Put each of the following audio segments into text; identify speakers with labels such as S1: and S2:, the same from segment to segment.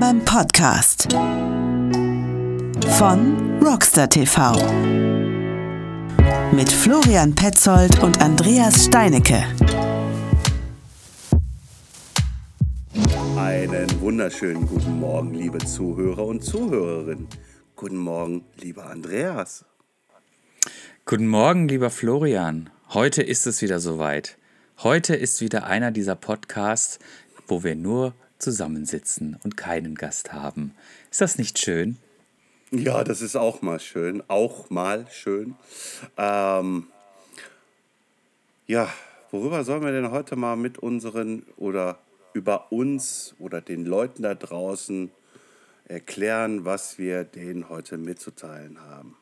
S1: Rambam Podcast von Rockstar TV mit Florian Petzold und Andreas Steinecke.
S2: Einen wunderschönen guten Morgen, liebe Zuhörer und Zuhörerinnen. Guten Morgen, lieber Andreas.
S3: Guten Morgen, lieber Florian. Heute ist es wieder soweit. Heute ist wieder einer dieser Podcasts, wo wir nur zusammensitzen und keinen Gast haben. Ist das nicht schön?
S2: Ja, das ist auch mal schön. Auch mal schön. Ähm, ja, worüber sollen wir denn heute mal mit unseren oder über uns oder den Leuten da draußen erklären, was wir denen heute mitzuteilen haben?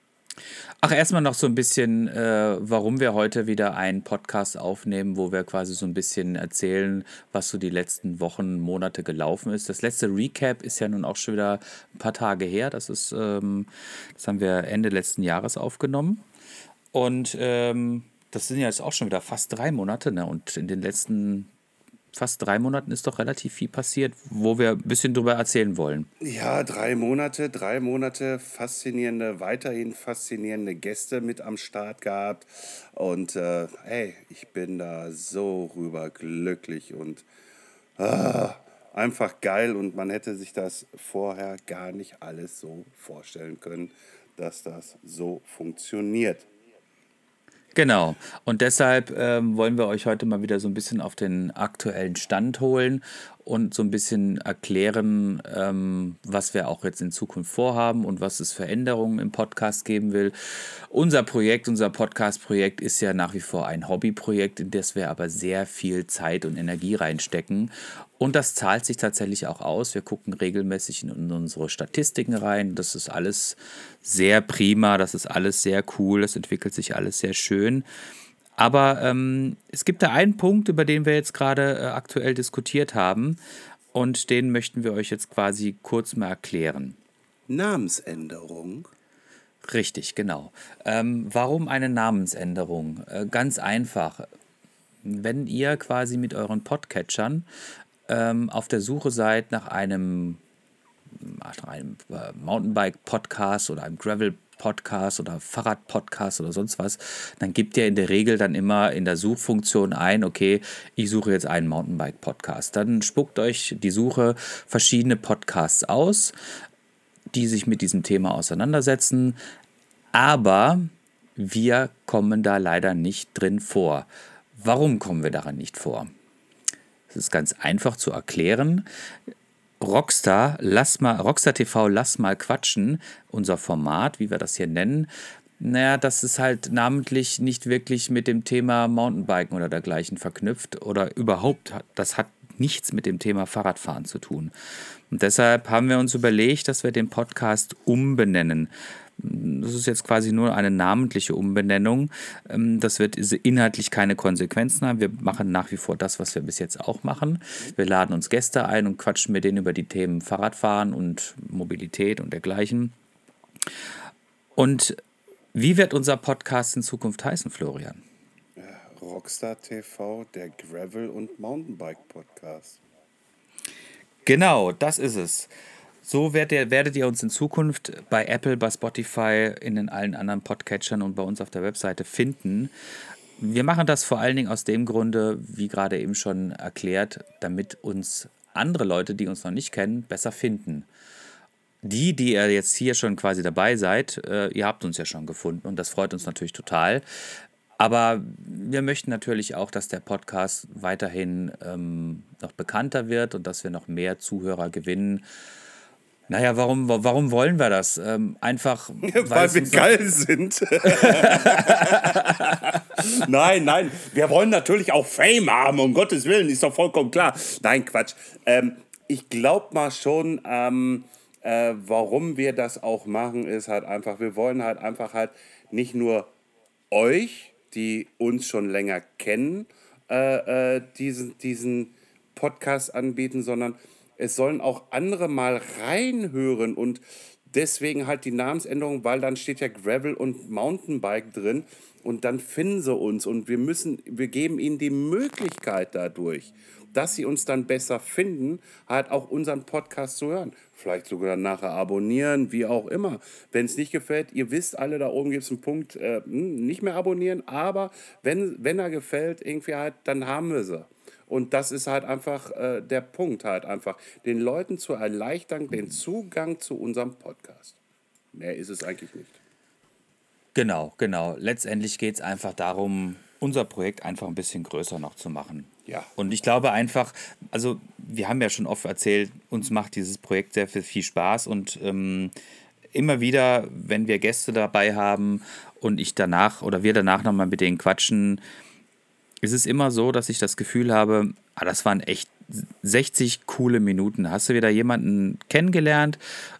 S3: Ach, erstmal noch so ein bisschen, äh, warum wir heute wieder einen Podcast aufnehmen, wo wir quasi so ein bisschen erzählen, was so die letzten Wochen, Monate gelaufen ist. Das letzte Recap ist ja nun auch schon wieder ein paar Tage her. Das ist, ähm, das haben wir Ende letzten Jahres aufgenommen. Und ähm, das sind ja jetzt auch schon wieder fast drei Monate. Ne? Und in den letzten fast drei Monaten ist doch relativ viel passiert, wo wir ein bisschen drüber erzählen wollen.
S2: Ja, drei Monate, drei Monate faszinierende, weiterhin faszinierende Gäste mit am Start gehabt. Und äh, hey, ich bin da so rüber glücklich und äh, einfach geil. Und man hätte sich das vorher gar nicht alles so vorstellen können, dass das so funktioniert.
S3: Genau. Und deshalb ähm, wollen wir euch heute mal wieder so ein bisschen auf den aktuellen Stand holen und so ein bisschen erklären, ähm, was wir auch jetzt in Zukunft vorhaben und was es Veränderungen im Podcast geben will. Unser Projekt, unser Podcast-Projekt ist ja nach wie vor ein Hobbyprojekt, in das wir aber sehr viel Zeit und Energie reinstecken. Und das zahlt sich tatsächlich auch aus. Wir gucken regelmäßig in unsere Statistiken rein. Das ist alles sehr prima, das ist alles sehr cool, das entwickelt sich alles sehr schön. Aber ähm, es gibt da einen Punkt, über den wir jetzt gerade äh, aktuell diskutiert haben. Und den möchten wir euch jetzt quasi kurz mal erklären.
S2: Namensänderung.
S3: Richtig, genau. Ähm, warum eine Namensänderung? Äh, ganz einfach. Wenn ihr quasi mit euren Podcatchern ähm, auf der Suche seid nach einem, nach einem äh, Mountainbike-Podcast oder einem Gravel-Podcast oder Fahrrad-Podcast oder sonst was, dann gibt ihr in der Regel dann immer in der Suchfunktion ein, okay, ich suche jetzt einen Mountainbike-Podcast. Dann spuckt euch die Suche verschiedene Podcasts aus, die sich mit diesem Thema auseinandersetzen, aber wir kommen da leider nicht drin vor. Warum kommen wir daran nicht vor? Das ist ganz einfach zu erklären. Rockstar, lass mal, Rockstar TV, lass mal quatschen, unser Format, wie wir das hier nennen. Naja, das ist halt namentlich nicht wirklich mit dem Thema Mountainbiken oder dergleichen verknüpft oder überhaupt, das hat nichts mit dem Thema Fahrradfahren zu tun. Und deshalb haben wir uns überlegt, dass wir den Podcast umbenennen. Das ist jetzt quasi nur eine namentliche Umbenennung. Ähm, das wird inhaltlich keine Konsequenzen haben. Wir machen nach wie vor das, was wir bis jetzt auch machen. Wir laden uns Gäste ein und quatschen mit denen über die Themen Fahrradfahren und Mobilität und dergleichen. Und wie wird unser Podcast in Zukunft heißen, Florian?
S2: Rockstar TV, der Gravel- und Mountainbike-Podcast.
S3: Genau, das ist es. So werdet ihr, uns in Zukunft bei Apple, bei Spotify, in den allen anderen Podcatchern und bei uns auf der Webseite finden. Wir machen das vor allen Dingen aus dem Grunde, wie gerade eben schon erklärt, damit uns andere Leute, die uns noch nicht kennen, besser finden. Die, die ihr jetzt hier schon quasi dabei seid, äh, ihr habt uns ja schon gefunden und das freut uns natürlich total. Aber wir möchten natürlich auch, dass der Podcast weiterhin ähm, noch bekannter wird und dass wir noch mehr Zuhörer gewinnen naja, warum, warum wollen wir das? Ähm, einfach.
S2: weil wir geil sind. nein, nein. Wir wollen natürlich auch Fame haben, um Gottes Willen, ist doch vollkommen klar. Nein, Quatsch. Ähm, ich glaube mal schon, ähm, äh, warum wir das auch machen, ist halt einfach, wir wollen halt einfach halt nicht nur euch, die uns schon länger kennen, äh, äh, diesen, diesen Podcast anbieten, sondern es sollen auch andere mal reinhören und Deswegen halt die Namensänderung, weil dann steht ja Gravel und Mountainbike drin und dann finden sie uns und wir müssen, wir geben ihnen die Möglichkeit dadurch, dass sie uns dann besser finden, halt auch unseren Podcast zu hören. Vielleicht sogar nachher abonnieren, wie auch immer. Wenn es nicht gefällt, ihr wisst alle, da oben gibt es einen Punkt, äh, hm, nicht mehr abonnieren, aber wenn, wenn er gefällt, irgendwie halt, dann haben wir sie. Und das ist halt einfach äh, der Punkt, halt einfach, den Leuten zu erleichtern, den Zugang zu unserem Podcast. Mehr ist es eigentlich nicht.
S3: Genau, genau. Letztendlich geht es einfach darum, unser Projekt einfach ein bisschen größer noch zu machen.
S2: Ja.
S3: Und ich glaube einfach, also wir haben ja schon oft erzählt, uns macht dieses Projekt sehr viel, viel Spaß und ähm, immer wieder, wenn wir Gäste dabei haben und ich danach oder wir danach nochmal mit denen quatschen, ist es immer so, dass ich das Gefühl habe, ah, das waren echt 60 coole Minuten. Hast du wieder jemanden kennengelernt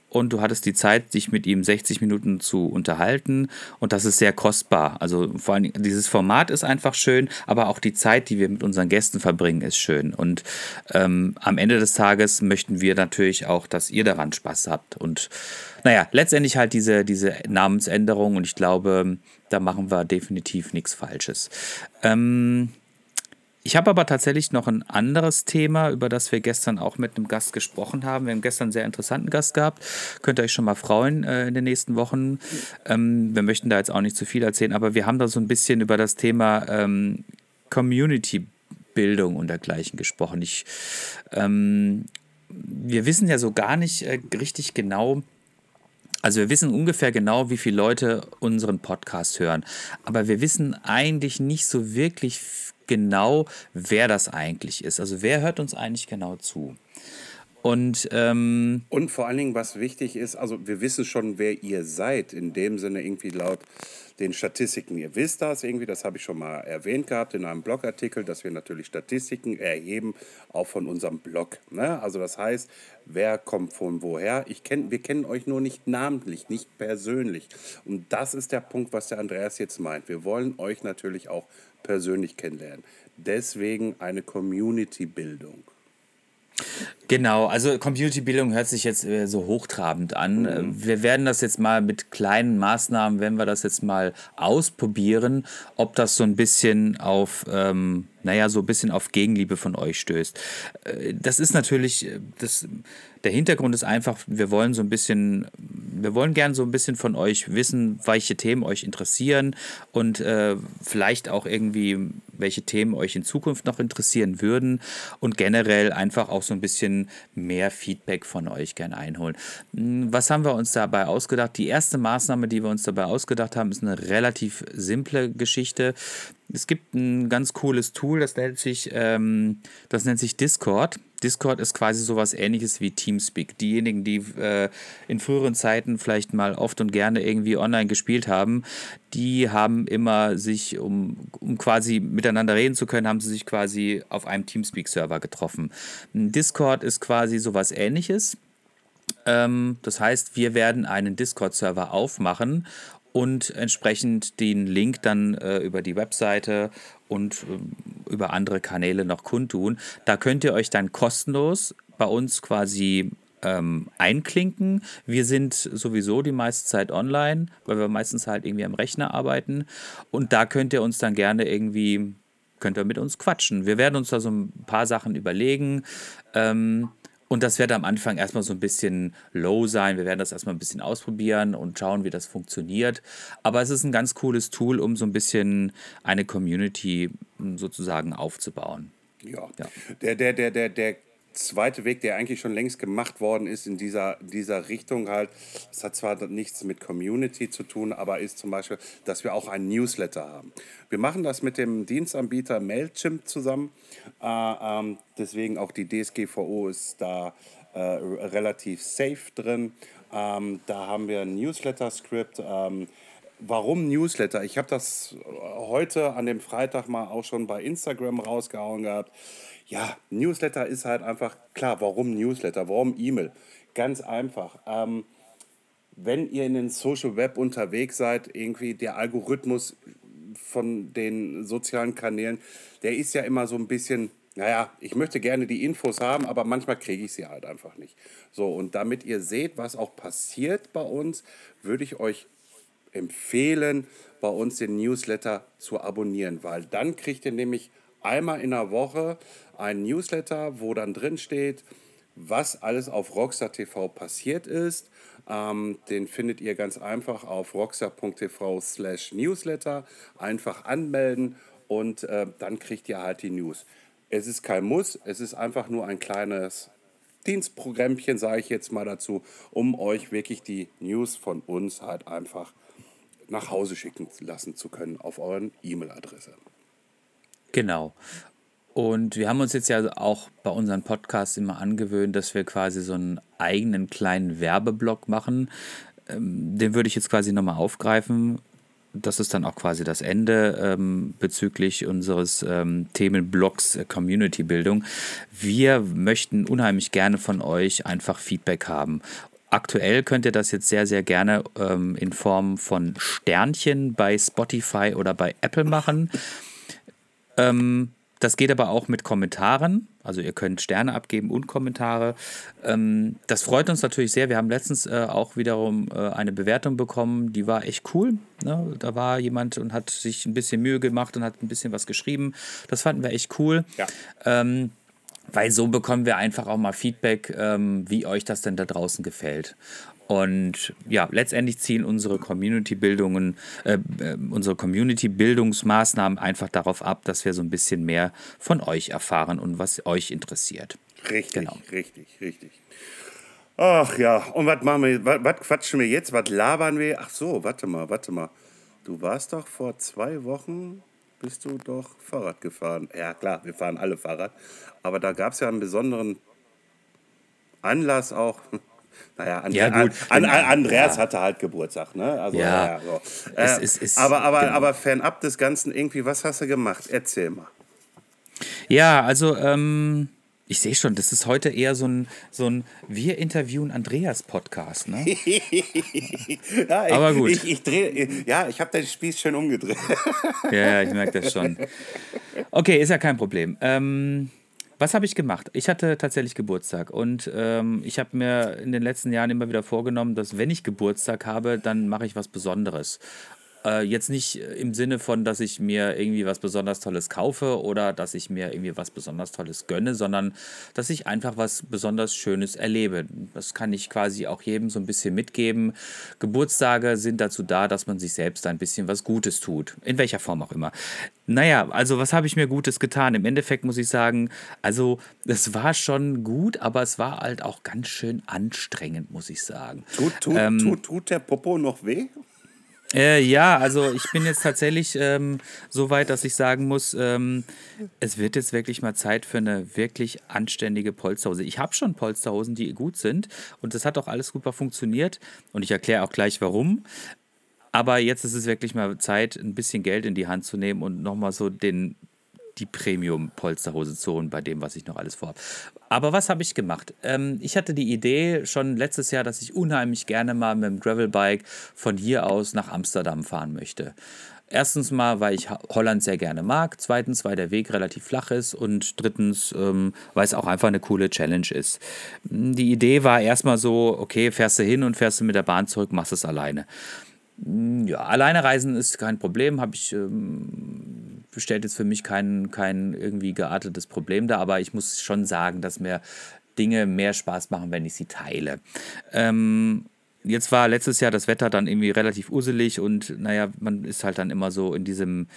S3: und du hattest die Zeit, dich mit ihm 60 Minuten zu unterhalten und das ist sehr kostbar. Also vor allem dieses Format ist einfach schön, aber auch die Zeit, die wir mit unseren Gästen verbringen, ist schön. Und ähm, am Ende des Tages möchten wir natürlich auch, dass ihr daran Spaß habt. Und naja, letztendlich halt diese, diese Namensänderung und ich glaube, da machen wir definitiv nichts Falsches. Ähm, ich habe aber tatsächlich noch ein anderes Thema, über das wir gestern auch mit einem Gast gesprochen haben. Wir haben gestern einen sehr interessanten Gast gehabt. Könnt ihr euch schon mal freuen äh, in den nächsten Wochen. Ähm, wir möchten da jetzt auch nicht zu viel erzählen, aber wir haben da so ein bisschen über das Thema ähm, Community-Bildung und dergleichen gesprochen. Ich, ähm, wir wissen ja so gar nicht äh, richtig genau, also wir wissen ungefähr genau, wie viele Leute unseren Podcast hören. Aber wir wissen eigentlich nicht so wirklich genau, wer das eigentlich ist. Also wer hört uns eigentlich genau zu? Und, ähm,
S2: und vor allen Dingen, was wichtig ist, also wir wissen schon, wer ihr seid, in dem Sinne irgendwie laut den Statistiken. Ihr wisst das irgendwie, das habe ich schon mal erwähnt gehabt in einem Blogartikel, dass wir natürlich Statistiken erheben, auch von unserem Blog. Ne? Also das heißt, wer kommt von woher? Ich kenn, wir kennen euch nur nicht namentlich, nicht persönlich. Und das ist der Punkt, was der Andreas jetzt meint. Wir wollen euch natürlich auch persönlich kennenlernen. Deswegen eine Community-Bildung.
S3: Genau, also Community-Bildung hört sich jetzt äh, so hochtrabend an. Mhm. Wir werden das jetzt mal mit kleinen Maßnahmen, wenn wir das jetzt mal ausprobieren, ob das so ein bisschen auf, ähm, naja, so ein bisschen auf Gegenliebe von euch stößt. Äh, das ist natürlich, äh, das, der Hintergrund ist einfach, wir wollen so ein bisschen, wir wollen gern so ein bisschen von euch wissen, welche Themen euch interessieren und äh, vielleicht auch irgendwie, welche Themen euch in Zukunft noch interessieren würden und generell einfach auch so ein bisschen mehr Feedback von euch gerne einholen. Hm, was haben wir uns dabei ausgedacht? Die erste Maßnahme, die wir uns dabei ausgedacht haben, ist eine relativ simple Geschichte. Es gibt ein ganz cooles Tool, das nennt sich, ähm, das nennt sich Discord. Discord ist quasi sowas ähnliches wie Teamspeak. Diejenigen, die äh, in früheren Zeiten vielleicht mal oft und gerne irgendwie online gespielt haben, die haben immer sich, um, um quasi miteinander reden zu können, haben sie sich quasi auf einem Teamspeak-Server getroffen. Discord ist quasi sowas ähnliches. Ähm, das heißt, wir werden einen Discord-Server aufmachen und entsprechend den Link dann äh, über die Webseite und äh, über andere Kanäle noch kundtun. Da könnt ihr euch dann kostenlos bei uns quasi ähm, einklinken. Wir sind sowieso die meiste Zeit online, weil wir meistens halt irgendwie am Rechner arbeiten. Und da könnt ihr uns dann gerne irgendwie, könnt ihr mit uns quatschen. Wir werden uns da so ein paar Sachen überlegen. Ähm, und das wird am Anfang erstmal so ein bisschen low sein. Wir werden das erstmal ein bisschen ausprobieren und schauen, wie das funktioniert. Aber es ist ein ganz cooles Tool, um so ein bisschen eine Community sozusagen aufzubauen.
S2: Ja. ja. Der, der, der, der, der zweite Weg, der eigentlich schon längst gemacht worden ist in dieser, dieser Richtung halt, das hat zwar nichts mit Community zu tun, aber ist zum Beispiel, dass wir auch einen Newsletter haben. Wir machen das mit dem Dienstanbieter Mailchimp zusammen, äh, ähm, deswegen auch die DSGVO ist da äh, relativ safe drin. Ähm, da haben wir ein Newsletter-Skript. Ähm, Warum Newsletter? Ich habe das heute an dem Freitag mal auch schon bei Instagram rausgehauen gehabt. Ja, Newsletter ist halt einfach klar. Warum Newsletter? Warum E-Mail? Ganz einfach. Ähm, wenn ihr in den Social Web unterwegs seid, irgendwie der Algorithmus von den sozialen Kanälen, der ist ja immer so ein bisschen naja, ich möchte gerne die Infos haben, aber manchmal kriege ich sie halt einfach nicht. So, und damit ihr seht, was auch passiert bei uns, würde ich euch empfehlen, bei uns den Newsletter zu abonnieren, weil dann kriegt ihr nämlich einmal in der Woche einen Newsletter, wo dann drin steht, was alles auf Rockstar TV passiert ist. Ähm, den findet ihr ganz einfach auf rockstar.tv slash newsletter. Einfach anmelden und äh, dann kriegt ihr halt die News. Es ist kein Muss, es ist einfach nur ein kleines Dienstprogrammchen, sage ich jetzt mal dazu, um euch wirklich die News von uns halt einfach nach Hause schicken lassen zu können auf euren E-Mail-Adresse.
S3: Genau. Und wir haben uns jetzt ja auch bei unseren Podcasts immer angewöhnt, dass wir quasi so einen eigenen kleinen Werbeblock machen. Ähm, den würde ich jetzt quasi nochmal aufgreifen. Das ist dann auch quasi das Ende ähm, bezüglich unseres ähm, Themenblocks äh, Community Bildung. Wir möchten unheimlich gerne von euch einfach Feedback haben. Aktuell könnt ihr das jetzt sehr, sehr gerne ähm, in Form von Sternchen bei Spotify oder bei Apple machen. Ähm, das geht aber auch mit Kommentaren. Also ihr könnt Sterne abgeben und Kommentare. Ähm, das freut uns natürlich sehr. Wir haben letztens äh, auch wiederum äh, eine Bewertung bekommen, die war echt cool. Ne? Da war jemand und hat sich ein bisschen Mühe gemacht und hat ein bisschen was geschrieben. Das fanden wir echt cool.
S2: Ja.
S3: Ähm, weil so bekommen wir einfach auch mal Feedback, ähm, wie euch das denn da draußen gefällt. Und ja, letztendlich zielen unsere Community-Bildungen, äh, äh, unsere Community-Bildungsmaßnahmen einfach darauf ab, dass wir so ein bisschen mehr von euch erfahren und was euch interessiert.
S2: Richtig,
S3: Genau.
S2: richtig, richtig. Ach ja, und was machen wir, was quatschen wir jetzt, was labern wir? Ach so, warte mal, warte mal. Du warst doch vor zwei Wochen, bist du doch Fahrrad gefahren. Ja klar, wir fahren alle Fahrrad. Aber da gab es ja einen besonderen Anlass auch. Naja, Andre
S3: Ja, gut.
S2: An, an, Andreas
S3: Ja.
S2: hatte halt Geburtstag, ne? Also,
S3: Ja.
S2: so.
S3: Es
S2: Äh,
S3: ist- ist-
S2: aber, aber,
S3: genau.
S2: aber fernab des Ganzen irgendwie, was hast du gemacht? Erzähl mal.
S3: Ja, also ähm, ich sehe schon, das ist heute eher so ein, so ein Wir interviewen Andreas Podcast, ne?
S2: Ja, ich,
S3: Aber gut.
S2: Ich, ich dreh, ja, ich habe den Spieß schön umgedreht.
S3: Ja, ja, ich merke das schon. Okay, ist ja kein Problem. Ähm, was habe ich gemacht? Ich hatte tatsächlich Geburtstag und ähm, ich habe mir in den letzten Jahren immer wieder vorgenommen, dass wenn ich Geburtstag habe, dann mache ich was Besonderes. Äh, jetzt nicht im Sinne von, dass ich mir irgendwie was besonders Tolles kaufe oder dass ich mir irgendwie was besonders Tolles gönne, sondern dass ich einfach was besonders Schönes erlebe. Das kann ich quasi auch jedem so ein bisschen mitgeben. Geburtstage sind dazu da, dass man sich selbst ein bisschen was Gutes tut. In welcher Form auch immer. Naja, also was habe ich mir Gutes getan? Im Endeffekt muss ich sagen, also es war schon gut, aber es war halt auch ganz schön anstrengend, muss ich sagen.
S2: Tut, tut,
S3: Ähm,
S2: tut, tut der Popo noch weh?
S3: Äh, ja, also ich bin jetzt tatsächlich ähm, so weit, dass ich sagen muss, ähm, es wird jetzt wirklich mal Zeit für eine wirklich anständige Polsterhose. Ich habe schon Polsterhosen, die gut sind und das hat auch alles super funktioniert und ich erkläre auch gleich warum. Aber jetzt ist es wirklich mal Zeit, ein bisschen Geld in die Hand zu nehmen und nochmal so den, die Premium-Polsterhose zu holen bei dem, was ich noch alles vorhabe. Aber was habe ich gemacht? Ähm, ich hatte die Idee schon letztes Jahr, dass ich unheimlich gerne mal mit dem Gravelbike von hier aus nach Amsterdam fahren möchte. Erstens mal, weil ich Holland sehr gerne mag. Zweitens, weil der Weg relativ flach ist. Und drittens, ähm, weil es auch einfach eine coole Challenge ist. Die Idee war erstmal so, okay, fährst du hin und fährst du mit der Bahn zurück, machst es alleine. Ja, alleine reisen ist kein Problem, habe ich ähm, stellt jetzt für mich kein, kein irgendwie geartetes Problem dar, aber ich muss schon sagen, dass mir Dinge mehr Spaß machen, wenn ich sie teile. Ähm, jetzt war letztes Jahr das Wetter dann irgendwie relativ uselig und naja, man ist halt dann immer so in diesem,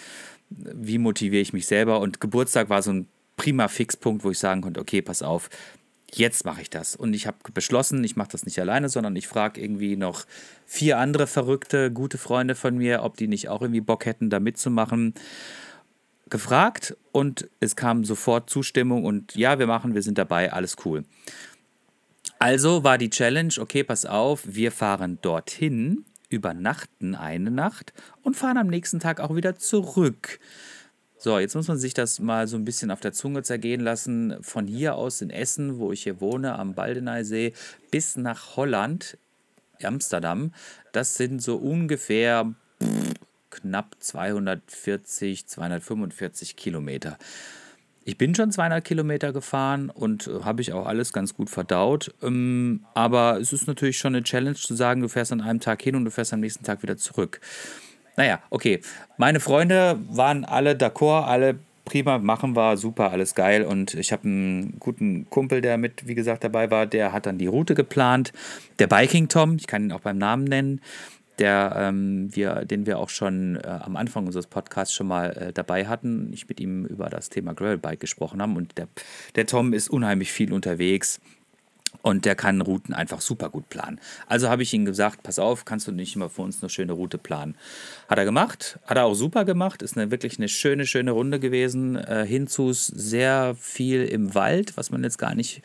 S3: wie motiviere ich mich selber und Geburtstag war so ein prima Fixpunkt, wo ich sagen konnte, okay, pass auf, jetzt mache ich das. Und ich habe beschlossen, ich mache das nicht alleine, sondern ich frage irgendwie noch vier andere verrückte, gute Freunde von mir, ob die nicht auch irgendwie Bock hätten, da mitzumachen. Gefragt und es kam sofort Zustimmung und ja, wir machen, wir sind dabei, alles cool. Also war die Challenge, okay, pass auf, wir fahren dorthin, übernachten eine Nacht und fahren am nächsten Tag auch wieder zurück. So, jetzt muss man sich das mal so ein bisschen auf der Zunge zergehen lassen. Von hier aus in Essen, wo ich hier wohne, am Baldeneysee, bis nach Holland, Amsterdam, das sind so ungefähr knapp 240, 245 Kilometer. ich bin schon 200 Kilometer gefahren und äh, habe ich auch alles ganz gut verdaut. Ähm, aber es ist natürlich schon eine Challenge zu sagen, du fährst an einem Tag hin und du fährst am nächsten Tag wieder zurück. Naja, okay. Meine Freunde waren alle d'accord, alle prima, machen wir, super, alles geil. Und ich habe einen guten Kumpel, der mit, wie gesagt, dabei war, der hat dann die Route geplant. Der Biking Tom, ich kann ihn auch beim Namen nennen, der ähm, wir, den wir auch schon äh, am Anfang unseres Podcasts schon mal äh, dabei hatten. Ich mit ihm über das Thema Gravelbike gesprochen haben. Und der, der Tom ist unheimlich viel unterwegs und der kann Routen einfach super gut planen. Also habe ich ihm gesagt, pass auf, kannst du nicht immer für uns eine schöne Route planen. Hat er gemacht, hat er auch super gemacht, ist eine, wirklich eine schöne, schöne Runde gewesen. Äh, hinzu sehr viel im Wald, was man jetzt gar nicht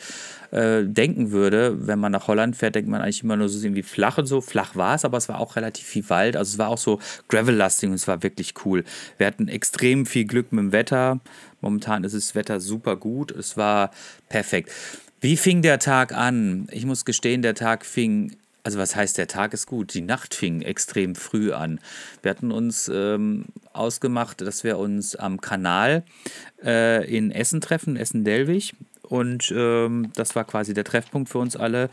S3: äh, denken würde. Wenn man nach Holland fährt, denkt man eigentlich immer nur so irgendwie flach und so. Flach war es, aber es war auch relativ viel Wald. Also es war auch so Gravel-lasting und es war wirklich cool. Wir hatten extrem viel Glück mit dem Wetter. Momentan ist das Wetter super gut. Es war perfekt. Wie fing der Tag an? Ich muss gestehen, der Tag fing, also was heißt, der Tag ist gut, die Nacht fing extrem früh an. Wir hatten uns ähm, ausgemacht, dass wir uns am Kanal äh, in Essen treffen, Essen-Delwig. Und ähm, das war quasi der Treffpunkt für uns alle.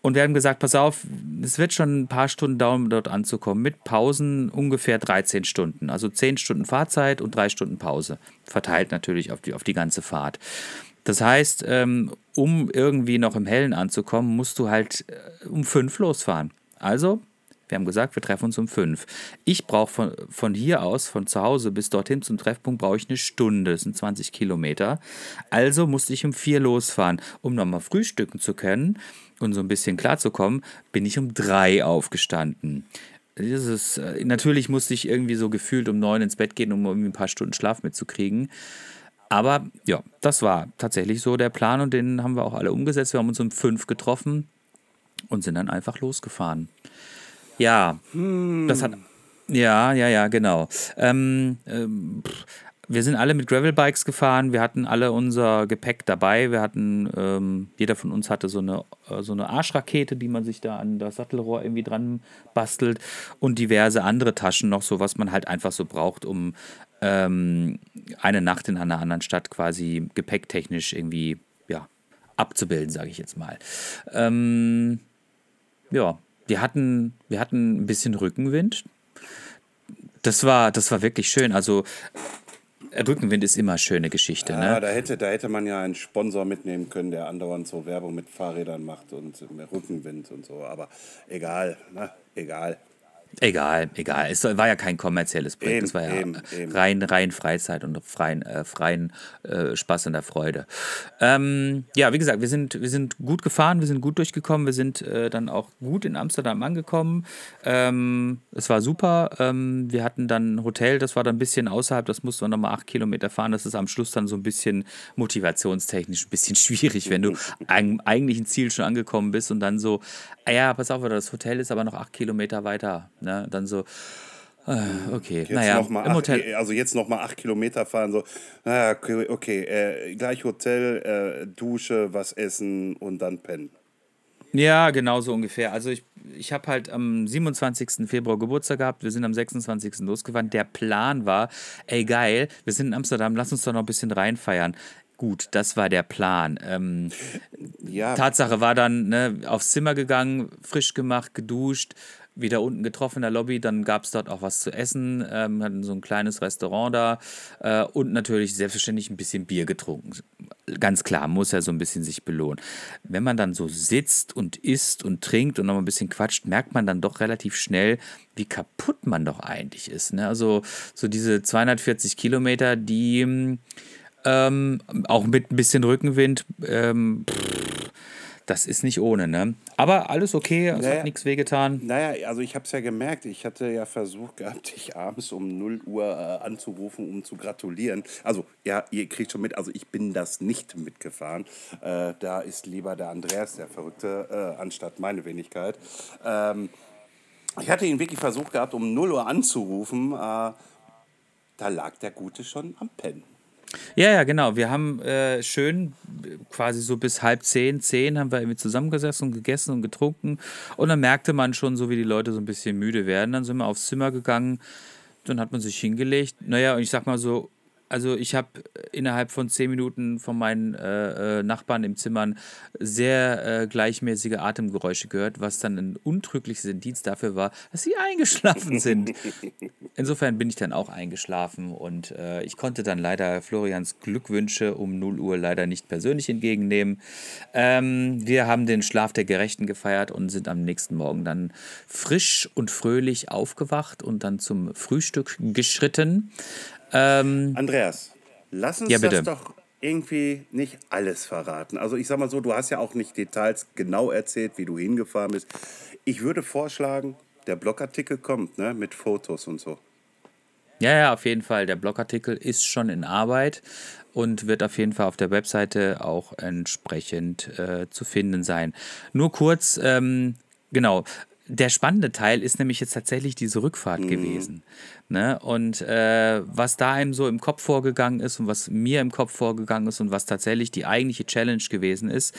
S3: Und wir haben gesagt, pass auf, es wird schon ein paar Stunden dauern, dort anzukommen, mit Pausen ungefähr 13 Stunden. Also 10 Stunden Fahrzeit und 3 Stunden Pause. Verteilt natürlich auf die, auf die ganze Fahrt. Das heißt, ähm, um irgendwie noch im Hellen anzukommen, musst du halt äh, um fünf losfahren. Also, wir haben gesagt, wir treffen uns um fünf. Ich brauche von, von hier aus, von zu Hause bis dorthin zum Treffpunkt, brauche ich eine Stunde. Das sind 20 Kilometer. Also musste ich um vier losfahren. Um nochmal frühstücken zu können und so ein bisschen klarzukommen, bin ich um drei aufgestanden. Dieses, äh, natürlich musste ich irgendwie so gefühlt um neun ins Bett gehen, um irgendwie ein paar Stunden Schlaf mitzukriegen. Aber ja, das war tatsächlich so der Plan und den haben wir auch alle umgesetzt. Wir haben uns um fünf getroffen und sind dann einfach losgefahren. Ja, hm. das hat. Ja, ja, ja, genau. Ähm, ähm, wir sind alle mit Gravelbikes gefahren. Wir hatten alle unser Gepäck dabei. Wir hatten, ähm, jeder von uns hatte so eine, äh, so eine Arschrakete, die man sich da an das Sattelrohr irgendwie dran bastelt und diverse andere Taschen noch, so was man halt einfach so braucht, um ähm, eine Nacht in einer anderen Stadt quasi gepäcktechnisch irgendwie ja, abzubilden, sage ich jetzt mal. Ähm, ja, wir hatten, wir hatten ein bisschen Rückenwind. Das war, das war wirklich schön. Also Rückenwind ist immer eine schöne Geschichte.
S2: Ja,
S3: ne?
S2: da, hätte, da hätte man ja einen Sponsor mitnehmen können, der andauernd so Werbung mit Fahrrädern macht und Rückenwind und so. Aber egal, ne? egal.
S3: Egal, egal. Es war ja kein kommerzielles Projekt. es war ja eben, eben. rein, rein Freizeit und freien, äh, freien äh, Spaß und der Freude. Ähm, ja, wie gesagt, wir sind, wir sind gut gefahren, wir sind gut durchgekommen, wir sind äh, dann auch gut in Amsterdam angekommen. Ähm, es war super. Ähm, wir hatten dann ein Hotel, das war dann ein bisschen außerhalb, das mussten wir nochmal acht Kilometer fahren. Das ist am Schluss dann so ein bisschen motivationstechnisch ein bisschen schwierig, wenn du am eigentlichen Ziel schon angekommen bist und dann so, ja, pass auf, das Hotel ist aber noch acht Kilometer weiter Ne? Dann so, äh, okay,
S2: jetzt
S3: naja,
S2: im acht, Hotel. Also jetzt nochmal acht Kilometer fahren, so, naja, okay, okay äh, gleich Hotel, äh, Dusche, was essen und dann pennen.
S3: Ja, genau so ungefähr. Also ich, ich habe halt am 27. Februar Geburtstag gehabt, wir sind am 26. losgefahren. Der Plan war, ey geil, wir sind in Amsterdam, lass uns doch noch ein bisschen reinfeiern. Gut, das war der Plan. Ähm, ja. Tatsache war dann ne, aufs Zimmer gegangen, frisch gemacht, geduscht, wieder unten getroffen in der Lobby. Dann gab es dort auch was zu essen, ähm, hatten so ein kleines Restaurant da äh, und natürlich selbstverständlich ein bisschen Bier getrunken. Ganz klar, muss ja so ein bisschen sich belohnen. Wenn man dann so sitzt und isst und trinkt und noch ein bisschen quatscht, merkt man dann doch relativ schnell, wie kaputt man doch eigentlich ist. Ne? Also so diese 240 Kilometer, die ähm, auch mit ein bisschen Rückenwind, ähm, pff, das ist nicht ohne, ne? Aber alles okay, es naja, hat nichts wehgetan.
S2: Naja, also ich habe es ja gemerkt, ich hatte ja versucht gehabt, dich abends um 0 Uhr äh, anzurufen, um zu gratulieren. Also, ja, ihr kriegt schon mit, also ich bin das nicht mitgefahren. Äh, da ist lieber der Andreas, der Verrückte, äh, anstatt meine Wenigkeit. Ähm, ich hatte ihn wirklich versucht gehabt, um 0 Uhr anzurufen. Äh, da lag der Gute schon am Pennen.
S3: Ja, ja, genau. Wir haben äh, schön quasi so bis halb zehn, zehn haben wir irgendwie zusammengesessen und gegessen und getrunken. Und dann merkte man schon so, wie die Leute so ein bisschen müde werden. Dann sind wir aufs Zimmer gegangen, dann hat man sich hingelegt. Naja, und ich sag mal so, also ich habe innerhalb von zehn Minuten von meinen äh, äh, Nachbarn im Zimmern sehr äh, gleichmäßige Atemgeräusche gehört, was dann ein untrügliches Indiz dafür war, dass sie eingeschlafen sind. Insofern bin ich dann auch eingeschlafen und äh, ich konnte dann leider Florians Glückwünsche um 0 Uhr leider nicht persönlich entgegennehmen. Ähm, wir haben den Schlaf der Gerechten gefeiert und sind am nächsten Morgen dann frisch und fröhlich aufgewacht und dann zum Frühstück geschritten.
S2: Ähm, Andreas, lass uns
S3: ja,
S2: das doch irgendwie nicht alles verraten. Also ich sag mal so, du hast ja auch nicht Details genau erzählt, wie du hingefahren bist. Ich würde vorschlagen, der Blogartikel kommt, ne, mit Fotos und so.
S3: Ja, ja, auf jeden Fall. Der Blogartikel ist schon in Arbeit und wird auf jeden Fall auf der Webseite auch entsprechend äh, zu finden sein. Nur kurz, ähm, genau, der spannende Teil ist nämlich jetzt tatsächlich diese Rückfahrt mhm. gewesen. Ne? Und äh, was da einem so im Kopf vorgegangen ist und was mir im Kopf vorgegangen ist und was tatsächlich die eigentliche Challenge gewesen ist,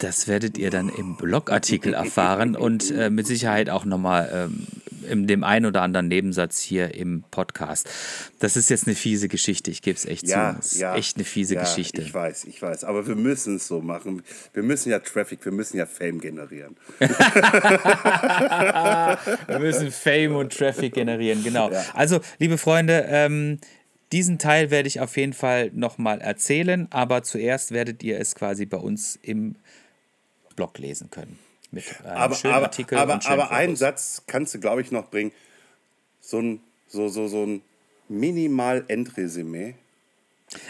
S3: das werdet ihr dann im Blogartikel erfahren und äh, mit Sicherheit auch nochmal ähm, in dem einen oder anderen Nebensatz hier im Podcast. Das ist jetzt eine fiese Geschichte, ich gebe es echt ja, zu. Das ist ja, echt eine fiese ja, Geschichte.
S2: Ich weiß, ich weiß. Aber wir müssen es so machen. Wir müssen ja Traffic, wir müssen ja Fame generieren.
S3: wir müssen Fame und Traffic generieren, genau. Also, liebe Freunde, ähm, diesen Teil werde ich auf jeden Fall nochmal erzählen, aber zuerst werdet ihr es quasi bei uns im Blog lesen können.
S2: Mit einem aber, schönen aber, Artikel. Aber, und aber einen Satz kannst du, glaube ich, noch bringen. So ein, so, so, so ein Minimal-Endresümee.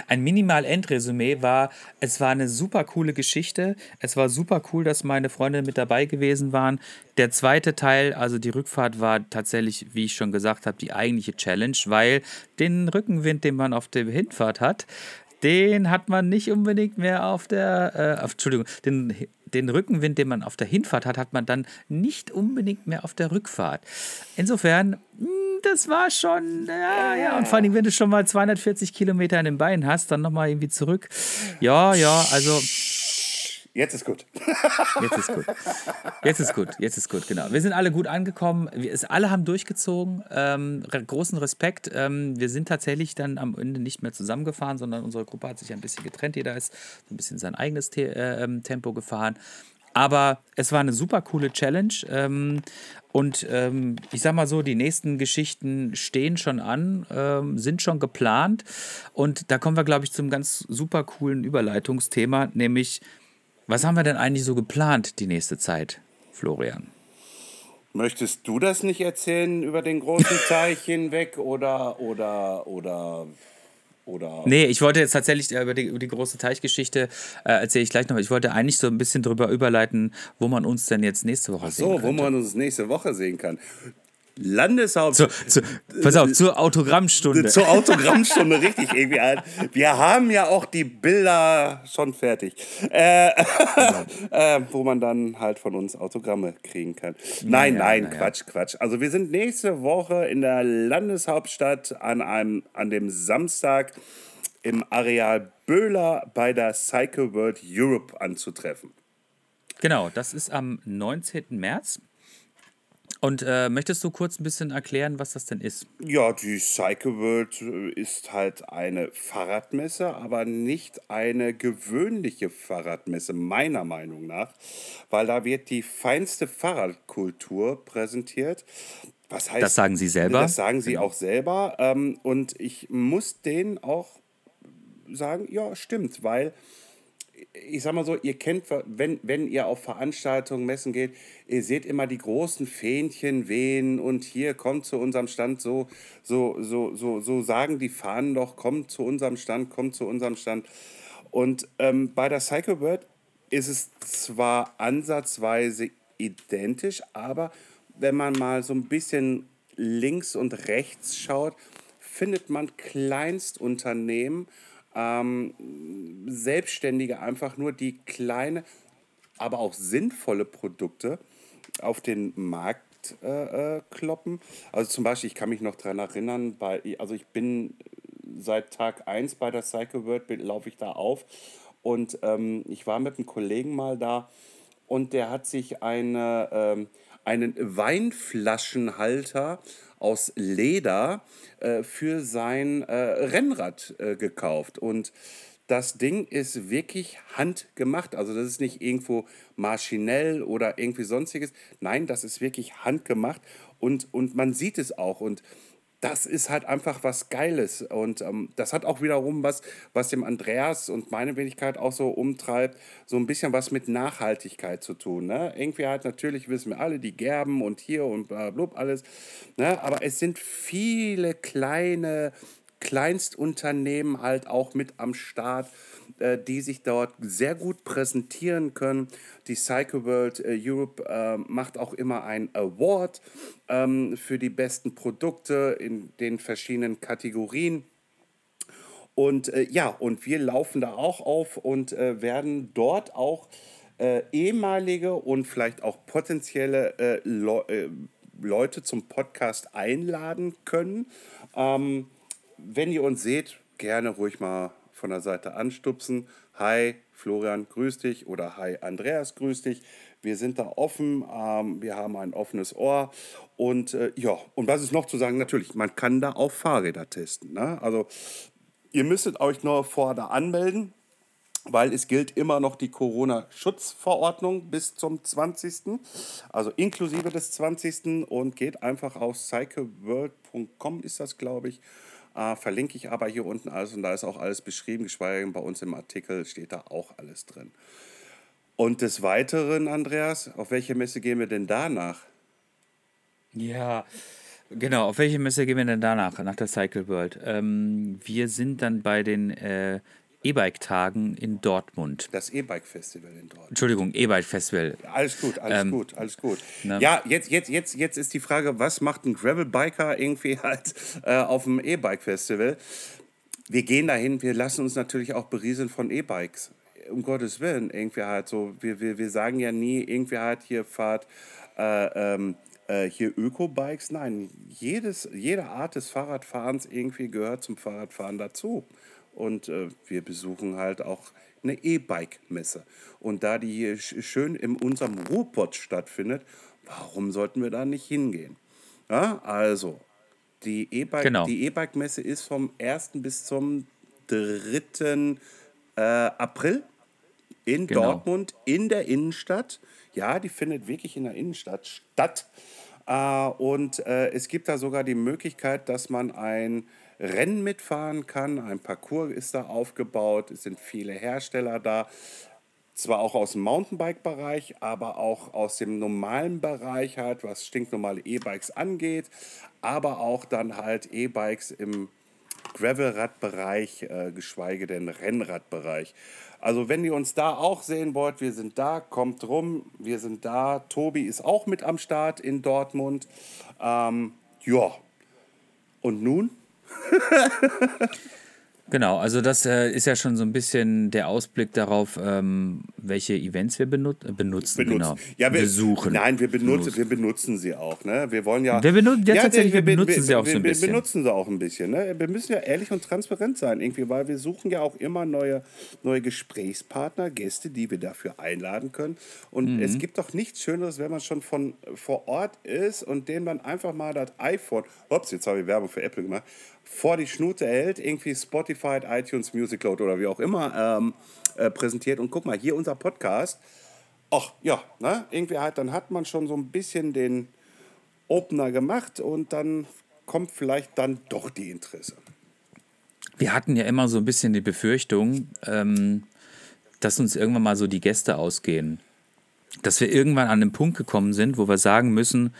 S3: Ein Minimal-Endresümee war, es war eine super coole Geschichte. Es war super cool, dass meine Freunde mit dabei gewesen waren. Der zweite Teil, also die Rückfahrt, war tatsächlich, wie ich schon gesagt habe, die eigentliche Challenge, weil den Rückenwind, den man auf der Hinfahrt hat, den hat man nicht unbedingt mehr auf der, äh, Entschuldigung, den, den Rückenwind, den man auf der Hinfahrt hat, hat man dann nicht unbedingt mehr auf der Rückfahrt. Insofern, hm, das war schon, ja, ja, und vor allem, wenn du schon mal 240 Kilometer in den Beinen hast, dann nochmal irgendwie zurück. Ja, ja, also
S2: Jetzt ist gut.
S3: Jetzt ist gut. Jetzt ist gut. Jetzt ist gut, genau. Wir sind alle gut angekommen. Wir, es, alle haben durchgezogen. Ähm, großen Respekt. Ähm, wir sind tatsächlich dann am Ende nicht mehr zusammengefahren, sondern unsere Gruppe hat sich ein bisschen getrennt. Jeder ist ein bisschen sein eigenes Te äh, ähm, Tempo gefahren. Aber es war eine super coole Challenge. Ähm, und ähm, ich sag mal so, die nächsten Geschichten stehen schon an, ähm, sind schon geplant. Und da kommen wir, glaube ich, zum ganz super coolen Überleitungsthema, nämlich was haben wir denn eigentlich so geplant die nächste Zeit, Florian?
S2: Möchtest du das nicht erzählen über den großen Teich hinweg oder oder oder oder?
S3: Nee, ich wollte jetzt tatsächlich über die, über die große Teichgeschichte äh, erzähle ich gleich noch. Ich wollte eigentlich so ein bisschen darüber überleiten, wo man uns denn jetzt nächste Woche Ach so, sehen
S2: kann. So, wo man uns nächste Woche sehen kann. Landeshaupt.
S3: Zu, zu, pass auf, zur Autogrammstunde.
S2: Zur Autogrammstunde, richtig, irgendwie halt. Wir haben ja auch die Bilder schon fertig. Äh, äh, wo man dann halt von uns Autogramme kriegen kann. Nein, ja, nein, ja, Quatsch. Quatsch. Also wir sind nächste Woche in der Landeshauptstadt an, einem, an dem Samstag im Areal Böhler bei der Cycle World Europe anzutreffen.
S3: Genau, das ist am 19. März. Und äh, möchtest du kurz ein bisschen erklären, was das denn ist?
S2: Ja, die Cycle World äh, ist halt eine Fahrradmesse, aber nicht eine gewöhnliche Fahrradmesse, meiner Meinung nach, weil da wird die feinste Fahrradkultur präsentiert.
S3: Was heißt, das sagen Sie selber?
S2: Das sagen Sie genau. auch selber. Ähm, und ich muss denen auch sagen, ja, stimmt, weil ich sag mal so, ihr kennt, wenn, wenn ihr auf Veranstaltungen, Messen geht, ihr seht immer die großen Fähnchen wehen und hier kommt zu unserem Stand, so, so, so, so, so sagen die Fahnen doch, kommt zu unserem Stand, kommt zu unserem Stand. Und ähm, bei der Cycle Bird ist es zwar ansatzweise identisch, aber wenn man mal so ein bisschen links und rechts schaut, findet man Kleinstunternehmen, ähm, Selbstständige einfach nur die kleine, aber auch sinnvolle Produkte auf den Markt äh, äh, kloppen. Also zum Beispiel, ich kann mich noch daran erinnern, bei, also ich bin seit Tag 1 bei der Cycle World, laufe ich da auf und ähm, ich war mit einem Kollegen mal da und der hat sich eine, ähm, einen Weinflaschenhalter aus Leder äh, für sein äh, Rennrad äh, gekauft. Und das Ding ist wirklich handgemacht. Also das ist nicht irgendwo maschinell oder irgendwie sonstiges. Nein, das ist wirklich handgemacht und, und man sieht es auch. Und das ist halt einfach was Geiles. Und ähm, das hat auch wiederum was, was dem Andreas und meine Wenigkeit auch so umtreibt, so ein bisschen was mit Nachhaltigkeit zu tun. Ne? Irgendwie halt natürlich wissen wir alle, die Gerben und hier und blub alles. Ne? Aber es sind viele kleine Kleinstunternehmen halt auch mit am Start, äh, die sich dort sehr gut präsentieren können. Die Cycle World äh, Europe äh, macht auch immer ein Award ähm, für die besten Produkte in den verschiedenen Kategorien. Und äh, ja, und wir laufen da auch auf und äh, werden dort auch äh, ehemalige und vielleicht auch potenzielle Le Leute zum Podcast einladen können. Ähm, wenn ihr uns seht, gerne ruhig mal von der Seite anstupsen. Hi, Florian, grüß dich. Oder Hi, Andreas, grüß dich. Wir sind da offen, ähm, wir haben ein offenes Ohr. Und äh, ja, und was ist noch zu sagen? Natürlich, man kann da auch Fahrräder testen. Ne? Also, ihr müsstet euch nur vorher anmelden weil es gilt immer noch die Corona-Schutzverordnung bis zum 20., also inklusive des 20. und geht einfach auf cycleworld.com ist das, glaube ich, äh, verlinke ich aber hier unten alles und da ist auch alles beschrieben, geschweige denn bei uns im Artikel steht da auch alles drin. Und des Weiteren, Andreas, auf welche Messe gehen wir denn danach?
S3: Ja, genau. Auf welche Messe gehen wir denn danach, nach der Cycle World? Ähm, wir sind dann bei den äh, E-Bike-Tagen in Dortmund.
S2: Das E-Bike-Festival in Dortmund.
S3: Entschuldigung, E-Bike-Festival.
S2: Alles gut, alles ähm, gut, alles gut. Ne? Ja, jetzt, jetzt, jetzt, jetzt ist die Frage, was macht ein Gravel-Biker irgendwie halt äh, auf dem E-Bike-Festival? Wir gehen dahin, wir lassen uns natürlich auch berieseln von E-Bikes. Um Gottes Willen, irgendwie halt so. Wir, wir, wir sagen ja nie, irgendwie halt hier fahrt. Äh, ähm, äh, hier Öko-Bikes, nein, jedes, jede Art des Fahrradfahrens irgendwie gehört zum Fahrradfahren dazu. Und äh, wir besuchen halt auch eine E-Bike-Messe. Und da die hier schön in unserem Ruhrpott stattfindet, warum sollten wir da nicht hingehen? Ja, also, die E-Bike, genau. messe ist vom 1. bis zum 3. Äh, April in genau. Dortmund in der Innenstadt. Ja, die findet wirklich in der Innenstadt statt. Äh, und äh, es gibt da sogar die Möglichkeit, dass man ein Rennen mitfahren kann. Ein Parcours ist da aufgebaut, es sind viele Hersteller da. Zwar auch aus dem Mountainbike-Bereich, aber auch aus dem normalen Bereich halt, was stinknormale E-Bikes angeht, aber auch dann halt E-Bikes im Gravelradbereich, äh, geschweige denn Rennradbereich. Also wenn ihr uns da auch sehen wollt, wir sind da, kommt rum, wir sind da. Tobi ist auch mit am Start in Dortmund. Ähm, ja, und nun?
S3: Genau, also das äh, ist ja schon so ein bisschen der Ausblick darauf, ähm, welche Events wir benut benutzen. benutzen. Genau.
S2: Ja, wir, besuchen. Nein, wir benutzen, wir benutzen sie auch. Ne? Wir wollen ja.
S3: Wir benutzen, ja, ja, tatsächlich, wir, wir benutzen wir, sie auch so ein bisschen.
S2: Wir benutzen sie auch ein bisschen. Ne? Wir müssen ja ehrlich und transparent sein, irgendwie, weil wir suchen ja auch immer neue, neue Gesprächspartner, Gäste, die wir dafür einladen können. Und mhm. es gibt doch nichts Schöneres, wenn man schon von vor Ort ist und denen man einfach mal das iPhone, ups, jetzt habe ich Werbung für Apple gemacht, vor die Schnute hält, irgendwie Spotify, iTunes, Music Cloud oder wie auch immer ähm, äh, präsentiert. Und guck mal, hier unser Podcast. Ach ja, ne? irgendwie halt, dann hat man schon so ein bisschen den Opener gemacht und dann kommt vielleicht dann doch die Interesse.
S3: Wir hatten ja immer so ein bisschen die Befürchtung, ähm, dass uns irgendwann mal so die Gäste ausgehen. Dass wir irgendwann an den Punkt gekommen sind, wo wir sagen müssen,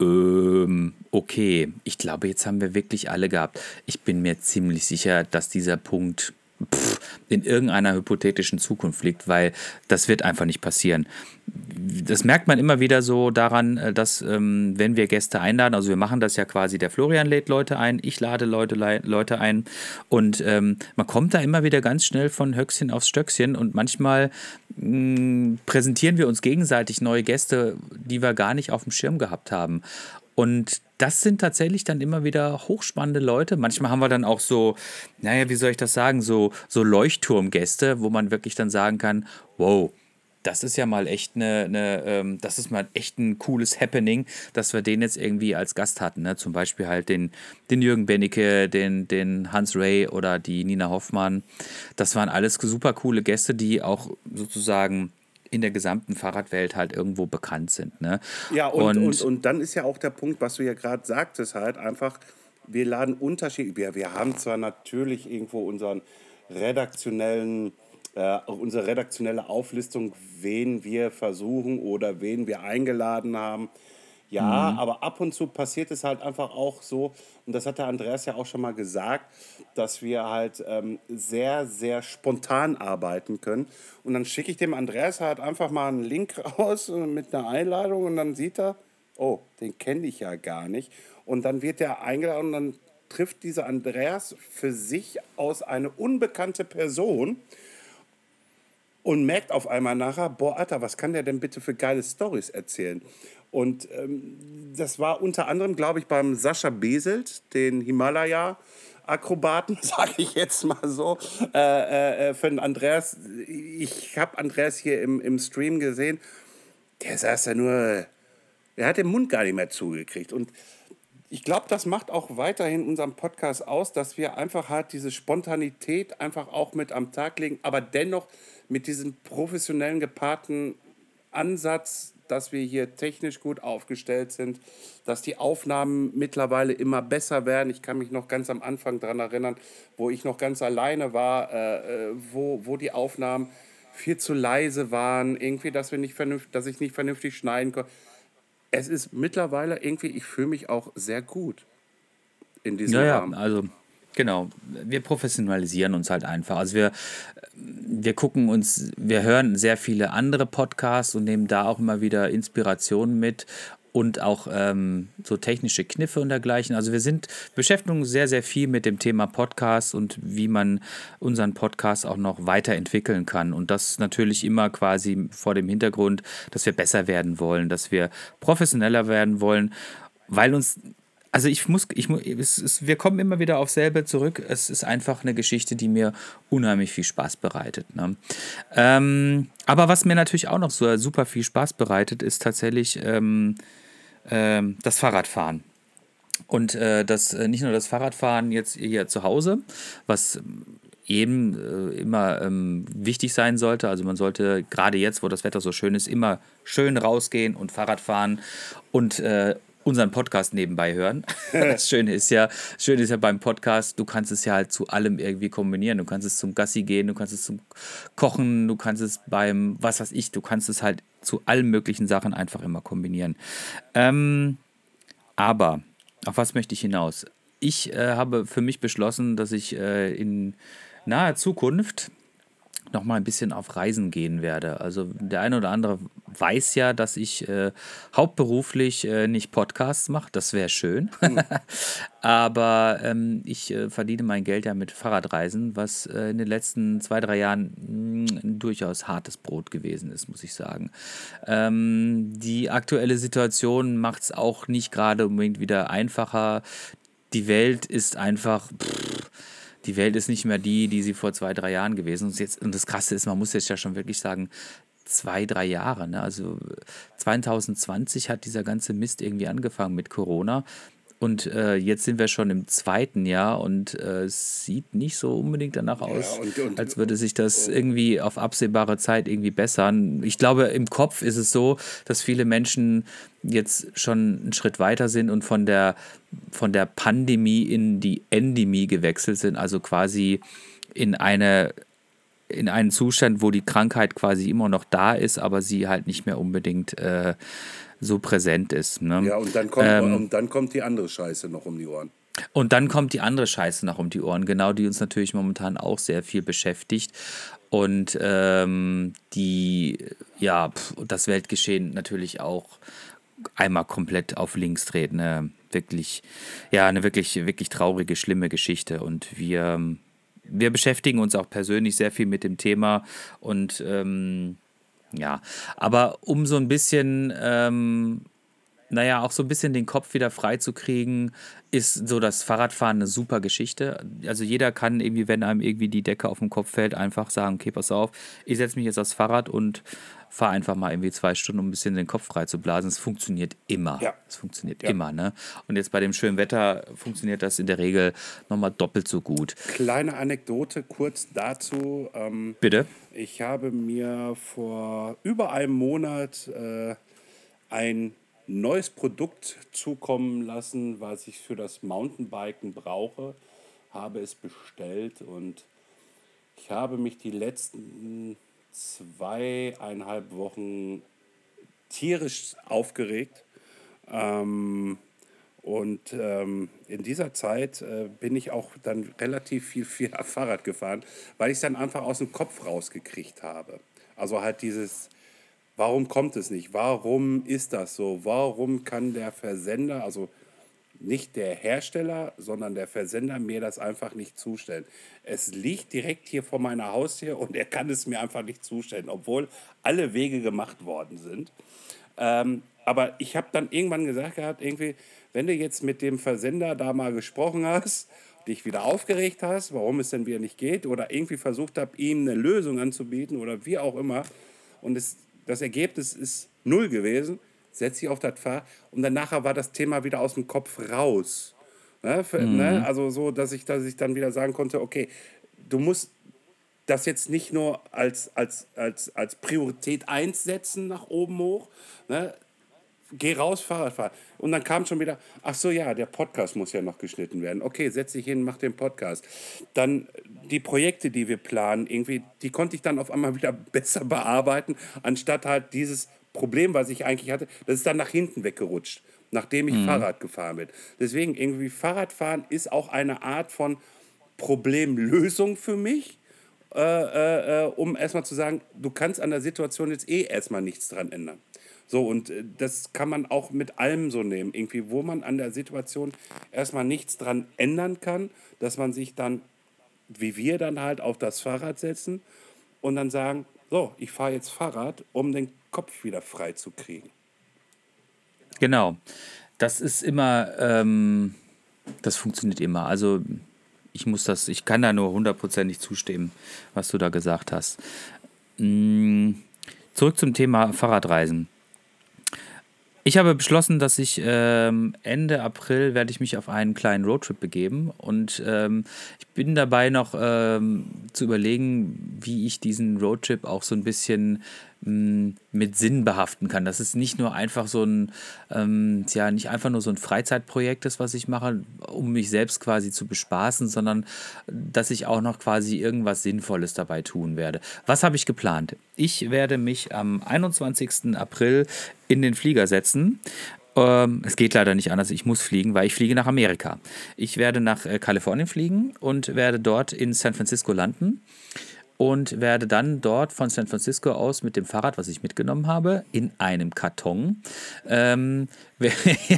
S3: ähm, okay, ich glaube, jetzt haben wir wirklich alle gehabt. Ich bin mir ziemlich sicher, dass dieser Punkt pff, in irgendeiner hypothetischen Zukunft liegt, weil das wird einfach nicht passieren. Das merkt man immer wieder so daran, äh, dass ähm, wenn wir Gäste einladen, also wir machen das ja quasi, der Florian lädt Leute ein, ich lade Leute, Leute ein und ähm, man kommt da immer wieder ganz schnell von Höchstchen aufs Stöckchen und manchmal mh, mm, präsentieren wir uns gegenseitig neue Gäste, die wir gar nicht auf dem Schirm gehabt haben. Und das sind tatsächlich dann immer wieder hochspannende Leute. Manchmal haben wir dann auch so, naja, wie soll ich das sagen, so, so Leuchtturmgäste, wo man wirklich dann sagen kann, wow, das ist ja mal echt eine, eine ähm, das ist mal echt ein cooles Happening, dass wir den jetzt irgendwie als Gast hatten. Ne? Zum Beispiel halt den, den Jürgen Bennecke, den, den Hans Ray oder die Nina Hoffmann. Das waren alles super coole Gäste, die auch sozusagen in der gesamten Fahrradwelt halt irgendwo bekannt sind. Ne?
S2: Ja, und, und, und, und dann ist ja auch der Punkt, was du ja gerade sagtest, halt einfach, wir laden Unterschied. Wir, wir haben zwar natürlich irgendwo unseren redaktionellen äh, unsere redaktionelle Auflistung, wen wir versuchen oder wen wir eingeladen haben. Ja, mhm. aber ab und zu passiert es halt einfach auch so, und das hat der Andreas ja auch schon mal gesagt, dass wir halt ähm, sehr, sehr spontan arbeiten können. Und dann schicke ich dem Andreas halt einfach mal einen Link raus mit einer Einladung und dann sieht er, oh, den kenne ich ja gar nicht. Und dann wird er eingeladen und dann trifft dieser Andreas für sich aus eine unbekannte Person und merkt auf einmal nachher, boah, Alter, was kann der denn bitte für geile Stories erzählen? Und ähm, das war unter anderem, glaube ich, beim Sascha Beselt, den Himalaya-Akrobaten, sage ich jetzt mal so, äh, äh, äh, für den Andreas. Ich habe Andreas hier im, im Stream gesehen, der saß da nur, er hat den Mund gar nicht mehr zugekriegt. Und ich glaube, das macht auch weiterhin unseren Podcast aus, dass wir einfach halt diese Spontanität einfach auch mit am Tag legen, aber dennoch mit diesem professionellen gepaarten Ansatz, dass wir hier technisch gut aufgestellt sind, dass die Aufnahmen mittlerweile immer besser werden. Ich kann mich noch ganz am Anfang daran erinnern, wo ich noch ganz alleine war, äh, äh, wo, wo die Aufnahmen viel zu leise waren, irgendwie, dass, wir nicht vernünftig, dass ich nicht vernünftig schneiden konnte. Es ist mittlerweile irgendwie, ich fühle mich auch sehr gut in diesem
S3: ja, Rahmen. Ja, also Genau, wir professionalisieren uns halt einfach. Also wir, wir gucken uns, wir hören sehr viele andere Podcasts und nehmen da auch immer wieder Inspirationen mit und auch ähm, so technische Kniffe und dergleichen. Also wir sind beschäftigen sehr, sehr viel mit dem Thema Podcast und wie man unseren Podcast auch noch weiterentwickeln kann. Und das natürlich immer quasi vor dem Hintergrund, dass wir besser werden wollen, dass wir professioneller werden wollen, weil uns also ich muss, ich muss, es ist, wir kommen immer wieder auf selber zurück. Es ist einfach eine Geschichte, die mir unheimlich viel Spaß bereitet. Ne? Ähm, aber was mir natürlich auch noch so super viel Spaß bereitet, ist tatsächlich ähm, ähm, das Fahrradfahren. Und äh, das äh, nicht nur das Fahrradfahren jetzt hier zu Hause, was eben äh, immer ähm, wichtig sein sollte. Also man sollte gerade jetzt, wo das Wetter so schön ist, immer schön rausgehen und Fahrrad fahren und äh, unseren Podcast nebenbei hören. Das Schöne ist ja, Schöne ist ja beim Podcast, du kannst es ja halt zu allem irgendwie kombinieren. Du kannst es zum Gassi gehen, du kannst es zum Kochen, du kannst es beim, was weiß ich, du kannst es halt zu allen möglichen Sachen einfach immer kombinieren. Ähm, aber, auf was möchte ich hinaus? Ich äh, habe für mich beschlossen, dass ich äh, in naher Zukunft noch mal ein bisschen auf Reisen gehen werde. Also der eine oder andere weiß ja, dass ich äh, hauptberuflich äh, nicht Podcasts mache. Das wäre schön. Mhm. Aber ähm, ich äh, verdiene mein Geld ja mit Fahrradreisen, was äh, in den letzten zwei, drei Jahren mh, ein durchaus hartes Brot gewesen ist, muss ich sagen. Ähm, die aktuelle Situation macht es auch nicht gerade unbedingt wieder einfacher. Die Welt ist einfach... Pff, die Welt ist nicht mehr die, die sie vor zwei, drei Jahren gewesen ist. Und, jetzt, und das Krasse ist, man muss jetzt ja schon wirklich sagen, zwei, drei Jahre. Ne? Also 2020 hat dieser ganze Mist irgendwie angefangen mit Corona. Und äh, jetzt sind wir schon im zweiten Jahr und äh, es sieht nicht so unbedingt danach aus, ja, und, und, als würde sich das irgendwie auf absehbare Zeit irgendwie bessern. Ich glaube, im Kopf ist es so, dass viele Menschen jetzt schon einen Schritt weiter sind und von der, von der Pandemie in die Endemie gewechselt sind, also quasi in eine in einen Zustand, wo die Krankheit quasi immer noch da ist, aber sie halt nicht mehr unbedingt äh, so präsent ist. Ne?
S2: Ja, und dann, kommt, ähm, und dann kommt die andere Scheiße noch um die Ohren.
S3: Und dann kommt die andere Scheiße noch um die Ohren, genau, die uns natürlich momentan auch sehr viel beschäftigt. Und ähm, die, ja, das Weltgeschehen natürlich auch einmal komplett auf links dreht. Eine wirklich, ja, eine wirklich, wirklich traurige, schlimme Geschichte. Und wir, wir beschäftigen uns auch persönlich sehr viel mit dem Thema und ähm, ja, aber um so ein bisschen, ähm, naja, auch so ein bisschen den Kopf wieder frei zu kriegen, ist so das Fahrradfahren eine super Geschichte. Also jeder kann irgendwie, wenn einem irgendwie die Decke auf den Kopf fällt, einfach sagen, okay, pass auf, ich setze mich jetzt aufs Fahrrad und fahre einfach mal irgendwie zwei Stunden, um ein bisschen den Kopf frei zu blasen. Es funktioniert immer.
S2: Ja.
S3: Es funktioniert
S2: Ja.
S3: immer, ne? Und jetzt bei dem schönen Wetter funktioniert das in der Regel nochmal doppelt so gut.
S2: Kleine Anekdote kurz dazu. Ähm,
S3: Bitte?
S2: Ich habe mir vor über einem Monat äh, ein neues Produkt zukommen lassen, was ich für das Mountainbiken brauche. Habe es bestellt und ich habe mich die letzten zweieinhalb Wochen tierisch aufgeregt. Ähm, und ähm, in dieser Zeit äh, bin ich auch dann relativ viel, viel Fahrrad gefahren, weil ich es dann einfach aus dem Kopf rausgekriegt habe. Also halt dieses, warum kommt es nicht? Warum ist das so? Warum kann der Versender, also nicht der Hersteller, sondern der Versender mir das einfach nicht zustellen. Es liegt direkt hier vor meiner Haustür und er kann es mir einfach nicht zustellen, obwohl alle Wege gemacht worden sind. Ähm, aber ich habe dann irgendwann gesagt gehabt, irgendwie, wenn du jetzt mit dem Versender da mal gesprochen hast, dich wieder aufgeregt hast, warum es denn wieder nicht geht, oder irgendwie versucht habe, ihm eine Lösung anzubieten oder wie auch immer, und es, das Ergebnis ist null gewesen, setz dich auf das Fahrrad und dann nachher war das Thema wieder aus dem Kopf raus. Ne? Für, ne? Also so, dass ich, dass ich dann wieder sagen konnte, okay, du musst das jetzt nicht nur als, als, als, als Priorität 1 setzen nach oben hoch, ne? geh raus, Fahrrad fahren. Und dann kam schon wieder, ach so, ja, der Podcast muss ja noch geschnitten werden. Okay, setz dich hin, mach den Podcast. Dann die Projekte, die wir planen, irgendwie, die konnte ich dann auf einmal wieder besser bearbeiten, anstatt halt dieses Problem, was ich eigentlich hatte, das ist dann nach hinten weggerutscht, nachdem ich Fahrrad gefahren bin. Deswegen irgendwie Fahrradfahren ist auch eine Art von Problemlösung für mich. Äh, äh, äh, um erstmal zu sagen, du kannst an der Situation jetzt eh erstmal nichts dran ändern. So, und äh, das kann man auch mit allem so nehmen, irgendwie, wo man an der Situation erstmal nichts dran ändern kann, dass man sich dann, wie wir dann halt, auf das Fahrrad setzen und dann sagen, so, ich fahre jetzt Fahrrad, um den Kopf wieder frei zu kriegen.
S3: Genau. Das ist immer, ähm, das funktioniert immer. Also ich muss das, ich kann da nur hundertprozentig zustimmen, was du da gesagt hast. Mm, Zurück zum Thema Fahrradreisen. Ich habe beschlossen, dass ich ähm, Ende April werde ich mich auf einen kleinen Roadtrip begeben und ähm, ich bin dabei noch ähm, zu überlegen, wie ich diesen Roadtrip auch so ein bisschen mit Sinn behaften kann. Dass es nicht nur einfach so ein, ähm, ja, nicht einfach nur so ein Freizeitprojekt ist, was ich mache, um mich selbst quasi zu bespaßen, sondern dass ich auch noch quasi irgendwas Sinnvolles dabei tun werde. Was habe ich geplant? Ich werde mich am 21. April in den Flieger setzen. Ähm, es geht leider nicht anders, ich muss fliegen, weil ich fliege nach Amerika. Ich werde nach äh, Kalifornien fliegen und werde dort in San Francisco landen und werde dann dort von San Francisco aus mit dem Fahrrad, was ich mitgenommen habe, in einem Karton. Ähm,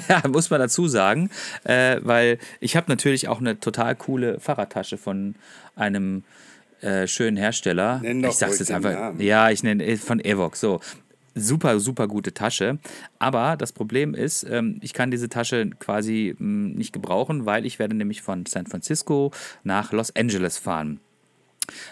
S3: ja, muss man dazu sagen, äh, weil ich habe natürlich auch eine total coole Fahrradtasche von einem äh, schönen Hersteller.
S2: Nenn doch
S3: ich sag's jetzt einfach.
S2: Namen.
S3: Ja, ich nenne äh, von Evox. So. Super, super gute Tasche. Aber das Problem ist, ähm, ich kann diese Tasche quasi mh, nicht gebrauchen, weil ich werde nämlich von San Francisco nach Los Angeles fahren.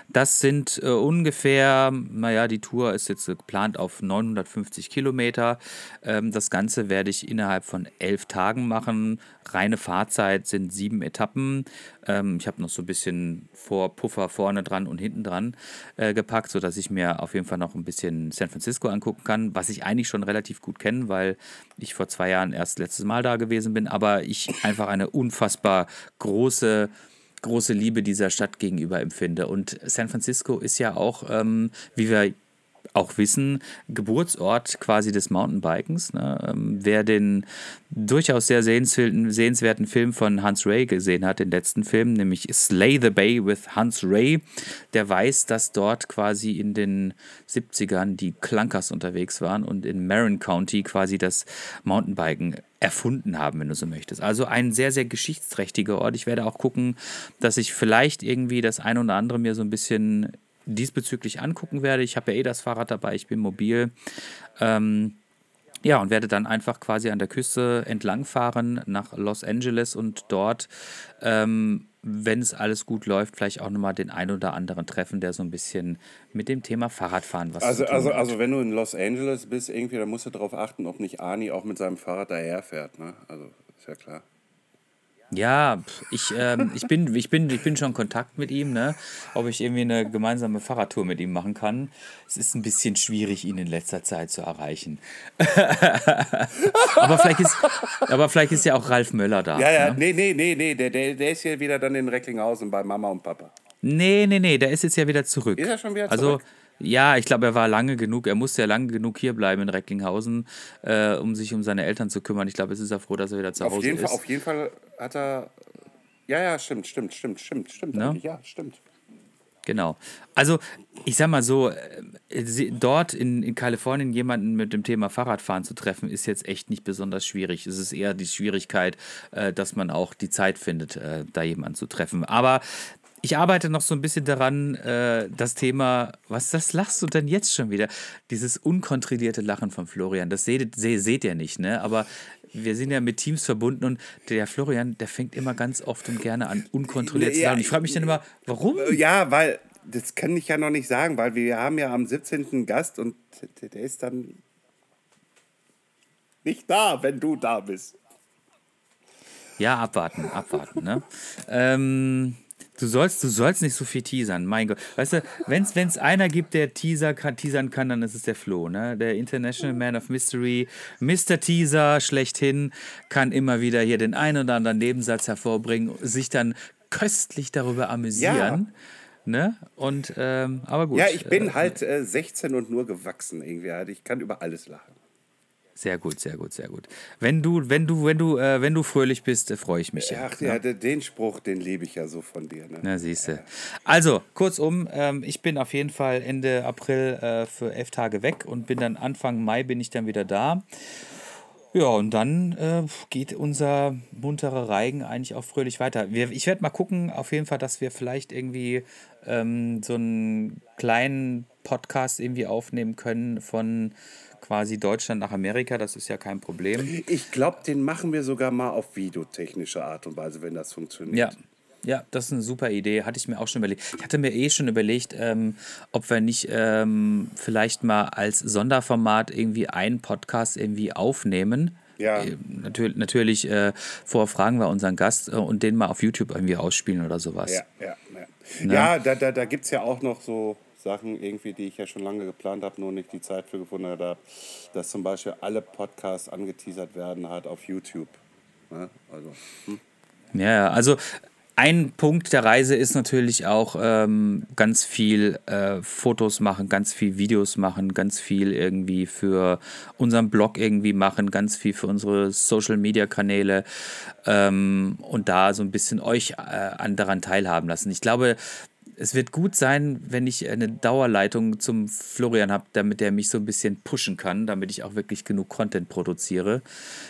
S3: Das sind äh, ungefähr, naja, die Tour ist jetzt geplant auf 950 Kilometer. Ähm, das Ganze werde ich innerhalb von elf Tagen machen. Reine Fahrzeit sind sieben Etappen. Ähm, ich habe noch so ein bisschen Vorpuffer vorne dran und hinten dran äh, gepackt, sodass ich mir auf jeden Fall noch ein bisschen San Francisco angucken kann, was ich eigentlich schon relativ gut kenne, weil ich vor zwei Jahren erst letztes Mal da gewesen bin, aber ich einfach eine unfassbar große große Liebe dieser Stadt gegenüber empfinde. Und San Francisco ist ja auch, ähm, wie wir auch wissen, Geburtsort quasi des Mountainbikens. Ne? Ähm, wer den durchaus sehr sehenswerten, Film von Hans Ray gesehen hat, den letzten Film, nämlich Slay the Bay with Hans Ray, der weiß, dass dort quasi in den 70ern die Clunkers unterwegs waren und in Marin County quasi das Mountainbiken erfunden haben, wenn du so möchtest. Also ein sehr, sehr geschichtsträchtiger Ort. Ich werde auch gucken, dass ich vielleicht irgendwie das eine oder andere mir so ein bisschen diesbezüglich angucken werde. Ich habe ja eh das Fahrrad dabei, ich bin mobil. Ähm, Ja, und werde dann einfach quasi an der Küste entlangfahren nach Los Angeles und dort, ähm, wenn es alles gut läuft, vielleicht auch nochmal den einen oder anderen treffen, der so ein bisschen mit dem Thema Fahrradfahren was
S2: Also,
S3: zu tun
S2: also,
S3: hat.
S2: also wenn du in Los Angeles bist, irgendwie, dann musst du darauf achten, ob nicht Arnie auch mit seinem Fahrrad daherfährt. Ne? Also, ist ja klar.
S3: Ja, ich, ähm, ich, bin, ich, bin, ich bin schon in Kontakt mit ihm, ne? ob ich irgendwie eine gemeinsame Fahrradtour mit ihm machen kann. Es ist ein bisschen schwierig, ihn in letzter Zeit zu erreichen. aber, vielleicht ist, aber vielleicht ist ja auch Ralf Möller da.
S2: Ja, ja,
S3: Ne?
S2: nee, nee, nee, nee, der, der, der ist hier wieder dann in Recklinghausen bei Mama und Papa.
S3: Nee, nee, nee, der ist jetzt ja wieder zurück.
S2: Ist er schon wieder
S3: Also,
S2: zurück?
S3: Ja, ich glaube, er war lange genug, er musste ja lange genug hier bleiben in Recklinghausen, äh, um sich um seine Eltern zu kümmern. Ich glaube, jetzt ist er froh, dass er wieder zu
S2: Auf
S3: Hause
S2: jeden,
S3: ist.
S2: Fall, auf jeden Fall hat er. Ja, ja, stimmt, stimmt, stimmt, stimmt, stimmt.
S3: Ne?
S2: Ja, stimmt.
S3: Genau. Also, ich sag mal so, äh, dort in, in Kalifornien jemanden mit dem Thema Fahrradfahren zu treffen, ist jetzt echt nicht besonders schwierig. Es ist eher die Schwierigkeit, äh, dass man auch die Zeit findet, äh, da jemanden zu treffen. Aber ich arbeite noch so ein bisschen daran, äh, das Thema, was das lachst du denn jetzt schon wieder? Dieses unkontrollierte Lachen von Florian, das seht, se, seht ihr nicht, ne? Aber wir sind ja mit Teams verbunden und der Florian, der fängt immer ganz oft und gerne an, unkontrolliert zu lachen. Ich frage mich dann immer, warum?
S2: Ja, weil. Das kann ich ja noch nicht sagen, weil wir haben ja am 17. einen Gast und der der ist dann nicht da, wenn du da bist.
S3: Ja, abwarten, abwarten, ne? ähm, du, sollst, du sollst nicht so viel teasern, mein Gott. Weißt du, wenn es einer gibt, der Teaser kann, teasern kann, dann ist es der Flo, ne? Der International Man of Mystery, Mr. Teaser schlechthin, kann immer wieder hier den einen oder anderen Nebensatz hervorbringen, sich dann köstlich darüber amüsieren. Ne? Und, ähm, aber gut.
S2: Ja, ich bin
S3: äh,
S2: halt äh, 16 und nur gewachsen irgendwie. halt. Ich kann über alles lachen.
S3: Sehr gut, sehr gut, sehr gut. Wenn du, wenn du, wenn du, äh, wenn du fröhlich bist, äh, freue ich mich ja.
S2: Ach ja, de- den Spruch, den liebe ich ja so von dir. Ne?
S3: Na, siehst du. Also, kurzum, ähm, ich bin auf jeden Fall Ende April äh, für elf Tage weg und bin dann Anfang Mai bin ich dann wieder da. Ja, und dann äh, geht unser munterer Reigen eigentlich auch fröhlich weiter. Wir, ich werde mal gucken, auf jeden Fall, dass wir vielleicht irgendwie ähm, so einen kleinen Podcast irgendwie aufnehmen können von quasi Deutschland nach Amerika. Das ist ja kein Problem.
S2: Ich glaube, den machen wir sogar mal auf videotechnische Art und Weise, wenn das funktioniert.
S3: Ja. Ja, das ist eine super Idee. Hatte ich mir auch schon überlegt. Ich hatte mir eh schon überlegt, ähm, ob wir nicht ähm, vielleicht mal als Sonderformat irgendwie einen Podcast irgendwie aufnehmen.
S2: Ja.
S3: Äh, natürlich natürlich äh, vorher fragen wir unseren Gast äh, und den mal auf YouTube irgendwie ausspielen oder sowas.
S2: Ja, ja, ja.
S3: Ne?
S2: ja da, da, da gibt es ja auch noch so Sachen, irgendwie, die ich ja schon lange geplant habe, nur nicht die Zeit für gefunden habe, dass zum Beispiel alle Podcasts angeteasert werden halt auf YouTube. Ne? Also, hm.
S3: Ja, also ein Punkt der Reise ist natürlich auch ähm, ganz viel äh, Fotos machen, ganz viel Videos machen, ganz viel irgendwie für unseren Blog irgendwie machen, ganz viel für unsere Social Media Kanäle ähm, und da so ein bisschen euch äh, an daran teilhaben lassen. Ich glaube, es wird gut sein, wenn ich eine Dauerleitung zum Florian habe, damit er mich so ein bisschen pushen kann, damit ich auch wirklich genug Content produziere.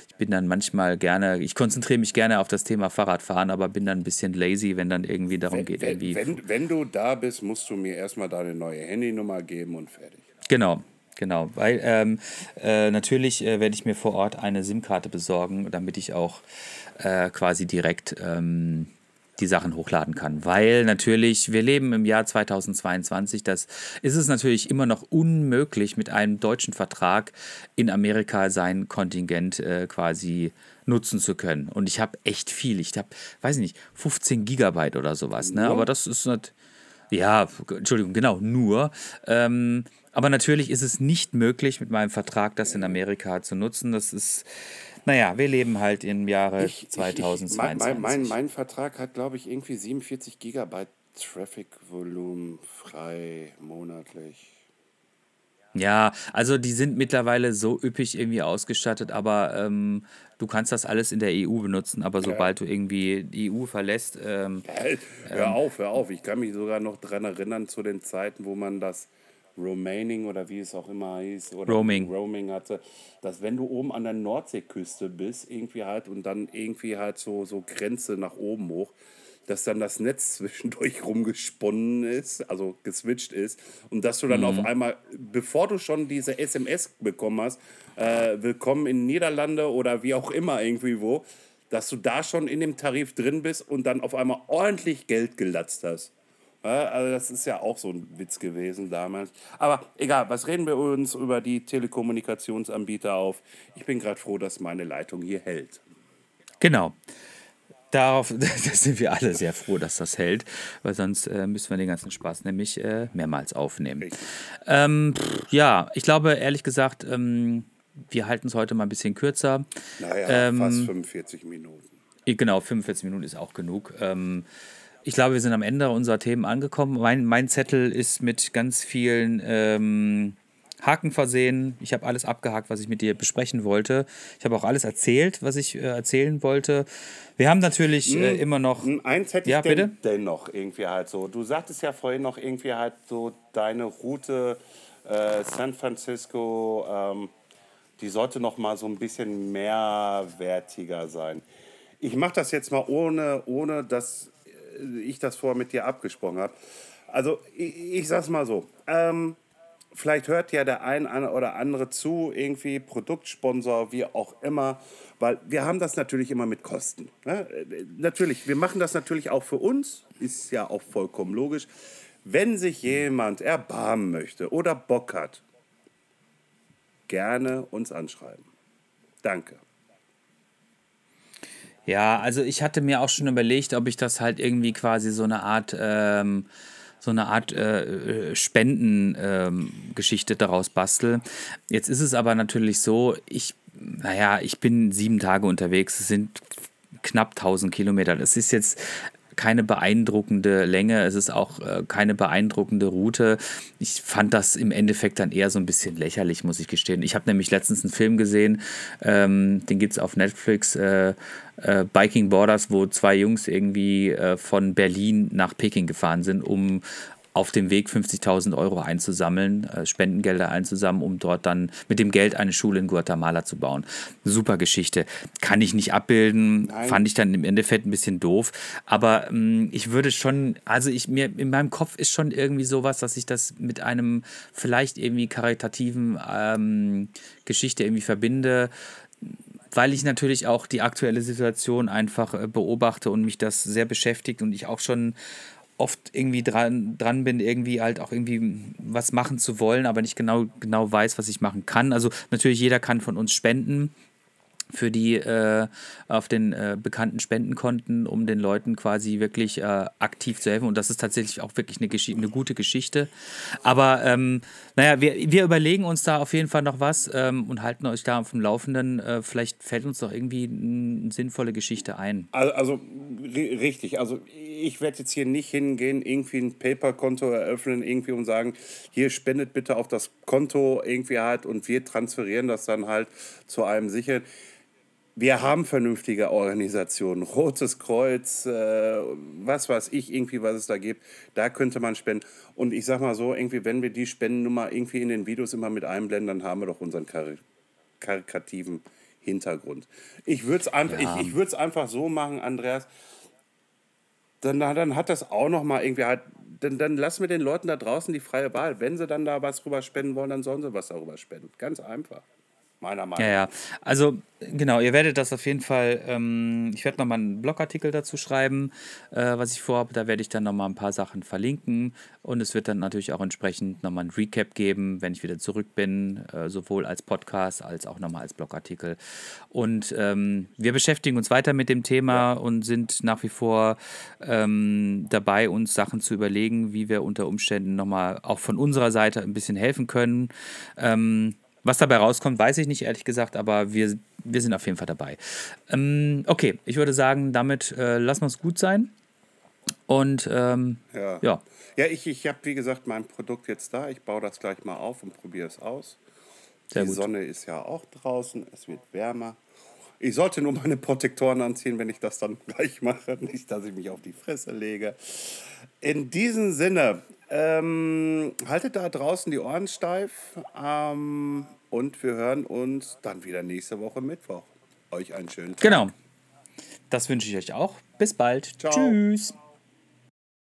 S3: Ich bin dann manchmal gerne, ich konzentriere mich gerne auf das Thema Fahrradfahren, aber bin dann ein bisschen lazy, wenn dann irgendwie darum geht,
S2: wenn,
S3: irgendwie.
S2: wenn, wenn du da bist, musst du mir erstmal deine neue Handynummer geben und fertig.
S3: Genau, genau. Weil ähm, äh, natürlich äh, werde ich mir vor Ort eine SIM-Karte besorgen, damit ich auch äh, quasi direkt ähm, die Sachen hochladen kann. Weil natürlich, wir leben im Jahr 2022, das ist es natürlich immer noch unmöglich, mit einem deutschen Vertrag in Amerika sein Kontingent äh, quasi nutzen zu können. Und ich habe echt viel. Ich habe, weiß ich nicht, 15 Gigabyte oder sowas. Ne? Aber das ist nicht. Ja, Entschuldigung, genau, nur. Ähm, aber natürlich ist es nicht möglich, mit meinem Vertrag das in Amerika zu nutzen. Das ist, naja, wir leben halt im Jahre
S2: Ich- ich- ich-
S3: 2022.
S2: mein, mein, mein, mein Vertrag hat, glaube ich, irgendwie 47 Gigabyte Traffic-Volumen frei monatlich.
S3: Ja, also die sind mittlerweile so üppig irgendwie ausgestattet, aber ähm, du kannst das alles in der EU benutzen, aber sobald du irgendwie die EU verlässt, ähm,
S2: hör auf, hör auf. Ich kann mich sogar noch dran erinnern zu den Zeiten, wo man das Roaming oder wie es auch immer hieß, oder
S3: Roaming.
S2: Roaming hatte, dass wenn du oben an der Nordseeküste bist, irgendwie halt und dann irgendwie halt so, so Grenze nach oben hoch, dass dann das Netz zwischendurch rumgesponnen ist, also geswitcht ist, und dass du dann auf einmal, bevor du schon diese SMS bekommen hast, äh, willkommen in Niederlande oder wie auch immer irgendwie wo, dass du da schon in dem Tarif drin bist und dann auf einmal ordentlich Geld gelatzt hast. Ja, also das ist ja auch so ein Witz gewesen damals. Aber egal, was reden wir uns über die Telekommunikationsanbieter auf? Ich bin gerade froh, dass meine Leitung hier hält.
S3: Genau. Darauf da sind wir alle sehr froh, dass das hält, weil sonst äh, müssen wir den ganzen Spaß nämlich äh, mehrmals aufnehmen. Ähm, pff, ja, ich glaube, ehrlich gesagt, ähm, wir halten es heute mal ein bisschen kürzer.
S2: Naja,
S3: Ähm,
S2: fast 45 Minuten.
S3: Genau, 45 Minuten ist auch genug. Ähm, ich glaube, wir sind am Ende unserer Themen angekommen. Mein, mein Zettel ist mit ganz vielen ähm, Haken versehen. Ich habe alles abgehakt, was ich mit dir besprechen wollte. Ich habe auch alles erzählt, was ich äh, erzählen wollte. Wir haben natürlich äh, immer noch.
S2: Eins hätte ich
S3: Ja,
S2: denn,
S3: bitte?
S2: dennoch irgendwie halt so. Du sagtest ja vorhin noch irgendwie halt so, deine Route äh, San Francisco, ähm, die sollte noch mal so ein bisschen mehrwertiger sein. Ich mache das jetzt mal ohne, ohne dass ich das vorher mit dir abgesprochen habe. Also ich, ich sag's mal so. Ähm, vielleicht hört ja der ein oder andere zu, irgendwie Produktsponsor, wie auch immer, weil wir haben das natürlich immer mit Kosten. Ne? Natürlich, wir machen das natürlich auch für uns, ist ja auch vollkommen logisch. Wenn sich jemand erbarmen möchte oder Bock hat, gerne uns anschreiben. Danke.
S3: Ja, also ich hatte mir auch schon überlegt, ob ich das halt irgendwie quasi so eine Art, ähm, so eine Art äh, Spendengeschichte ähm, daraus bastel. Jetzt ist es aber natürlich so, ich, naja, ich bin sieben Tage unterwegs, es sind knapp 1000 Kilometer. Das ist jetzt keine beeindruckende Länge, es ist auch äh, keine beeindruckende Route. Ich fand das im Endeffekt dann eher so ein bisschen lächerlich, muss ich gestehen. Ich habe nämlich letztens einen Film gesehen, ähm, den gibt es auf Netflix, äh, äh, Biking Borders, wo zwei Jungs irgendwie äh, von Berlin nach Peking gefahren sind, um auf dem Weg 50.000 Euro einzusammeln, äh, Spendengelder einzusammeln, um dort dann mit dem Geld eine Schule in Guatemala zu bauen. Super Geschichte. Kann ich nicht abbilden,
S2: Nein.
S3: fand ich dann im Endeffekt ein bisschen doof. Aber ähm, ich würde schon, also ich mir in meinem Kopf ist schon irgendwie sowas, dass ich das mit einem vielleicht irgendwie karitativen ähm, Geschichte irgendwie verbinde weil ich natürlich auch die aktuelle Situation einfach äh, beobachte und mich das sehr beschäftigt und ich auch schon oft irgendwie dran, dran bin, irgendwie halt auch irgendwie was machen zu wollen, aber nicht genau, genau weiß, was ich machen kann. Also natürlich jeder kann von uns spenden für die äh, auf den äh, bekannten Spendenkonten, um den Leuten quasi wirklich äh, aktiv zu helfen. Und das ist tatsächlich auch wirklich eine, Gesch eine gute Geschichte. Aber ähm, naja, wir, wir überlegen uns da auf jeden Fall noch was ähm, und halten euch da auf dem Laufenden. Äh, vielleicht fällt uns doch irgendwie eine sinnvolle Geschichte ein.
S2: Also, also ri- richtig, also ich werde jetzt hier nicht hingehen, irgendwie ein Paper-Konto eröffnen, irgendwie und sagen, hier spendet bitte auf das Konto irgendwie halt und wir transferieren das dann halt zu einem sicheren. Wir haben vernünftige Organisationen, Rotes Kreuz, äh, was weiß ich, irgendwie, was es da gibt. Da könnte man spenden. Und ich sag mal so, irgendwie, wenn wir die Spendennummer irgendwie in den Videos immer mit einblenden, dann haben wir doch unseren Kar karikativen Hintergrund. Ich würde es einfach,
S3: Ja.
S2: ich, ich würd's einfach so machen, Andreas, dann, dann hat das auch noch mal irgendwie halt, dann, dann lassen wir den Leuten da draußen die freie Wahl. Wenn sie dann da was drüber spenden wollen, dann sollen sie was darüber spenden. Ganz einfach. Meiner Meinung
S3: Ja,
S2: nach.
S3: ja. Also, genau, ihr werdet das auf jeden Fall, ähm, ich werde nochmal einen Blogartikel dazu schreiben, äh, was ich vorhabe. Da werde ich dann nochmal ein paar Sachen verlinken. Und es wird dann natürlich auch entsprechend nochmal ein Recap geben, wenn ich wieder zurück bin, äh, sowohl als Podcast als auch nochmal als Blogartikel. Und ähm, wir beschäftigen uns weiter mit dem Thema und sind nach wie vor ähm, dabei, uns Sachen zu überlegen, wie wir unter Umständen nochmal auch von unserer Seite ein bisschen helfen können. Ähm, was dabei rauskommt, weiß ich nicht, ehrlich gesagt, aber wir, wir sind auf jeden Fall dabei. Ähm, okay, ich würde sagen, damit äh, lassen wir es gut sein. Und ähm,
S2: Ja.
S3: ja.
S2: Ja, ich, ich habe, wie gesagt, mein Produkt jetzt da. Ich baue das gleich mal auf und probiere es aus.
S3: Sehr
S2: die
S3: gut.
S2: Sonne ist ja auch draußen, es wird wärmer. Ich sollte nur meine Protektoren anziehen, wenn ich das dann gleich mache. Nicht, dass ich mich auf die Fresse lege. In diesem Sinne, ähm, haltet da draußen die Ohren steif. Ähm, und wir hören uns dann wieder nächste Woche Mittwoch. Euch einen schönen Tag.
S3: Genau. Das wünsche ich euch auch. Bis bald.
S2: Ciao.
S3: Tschüss.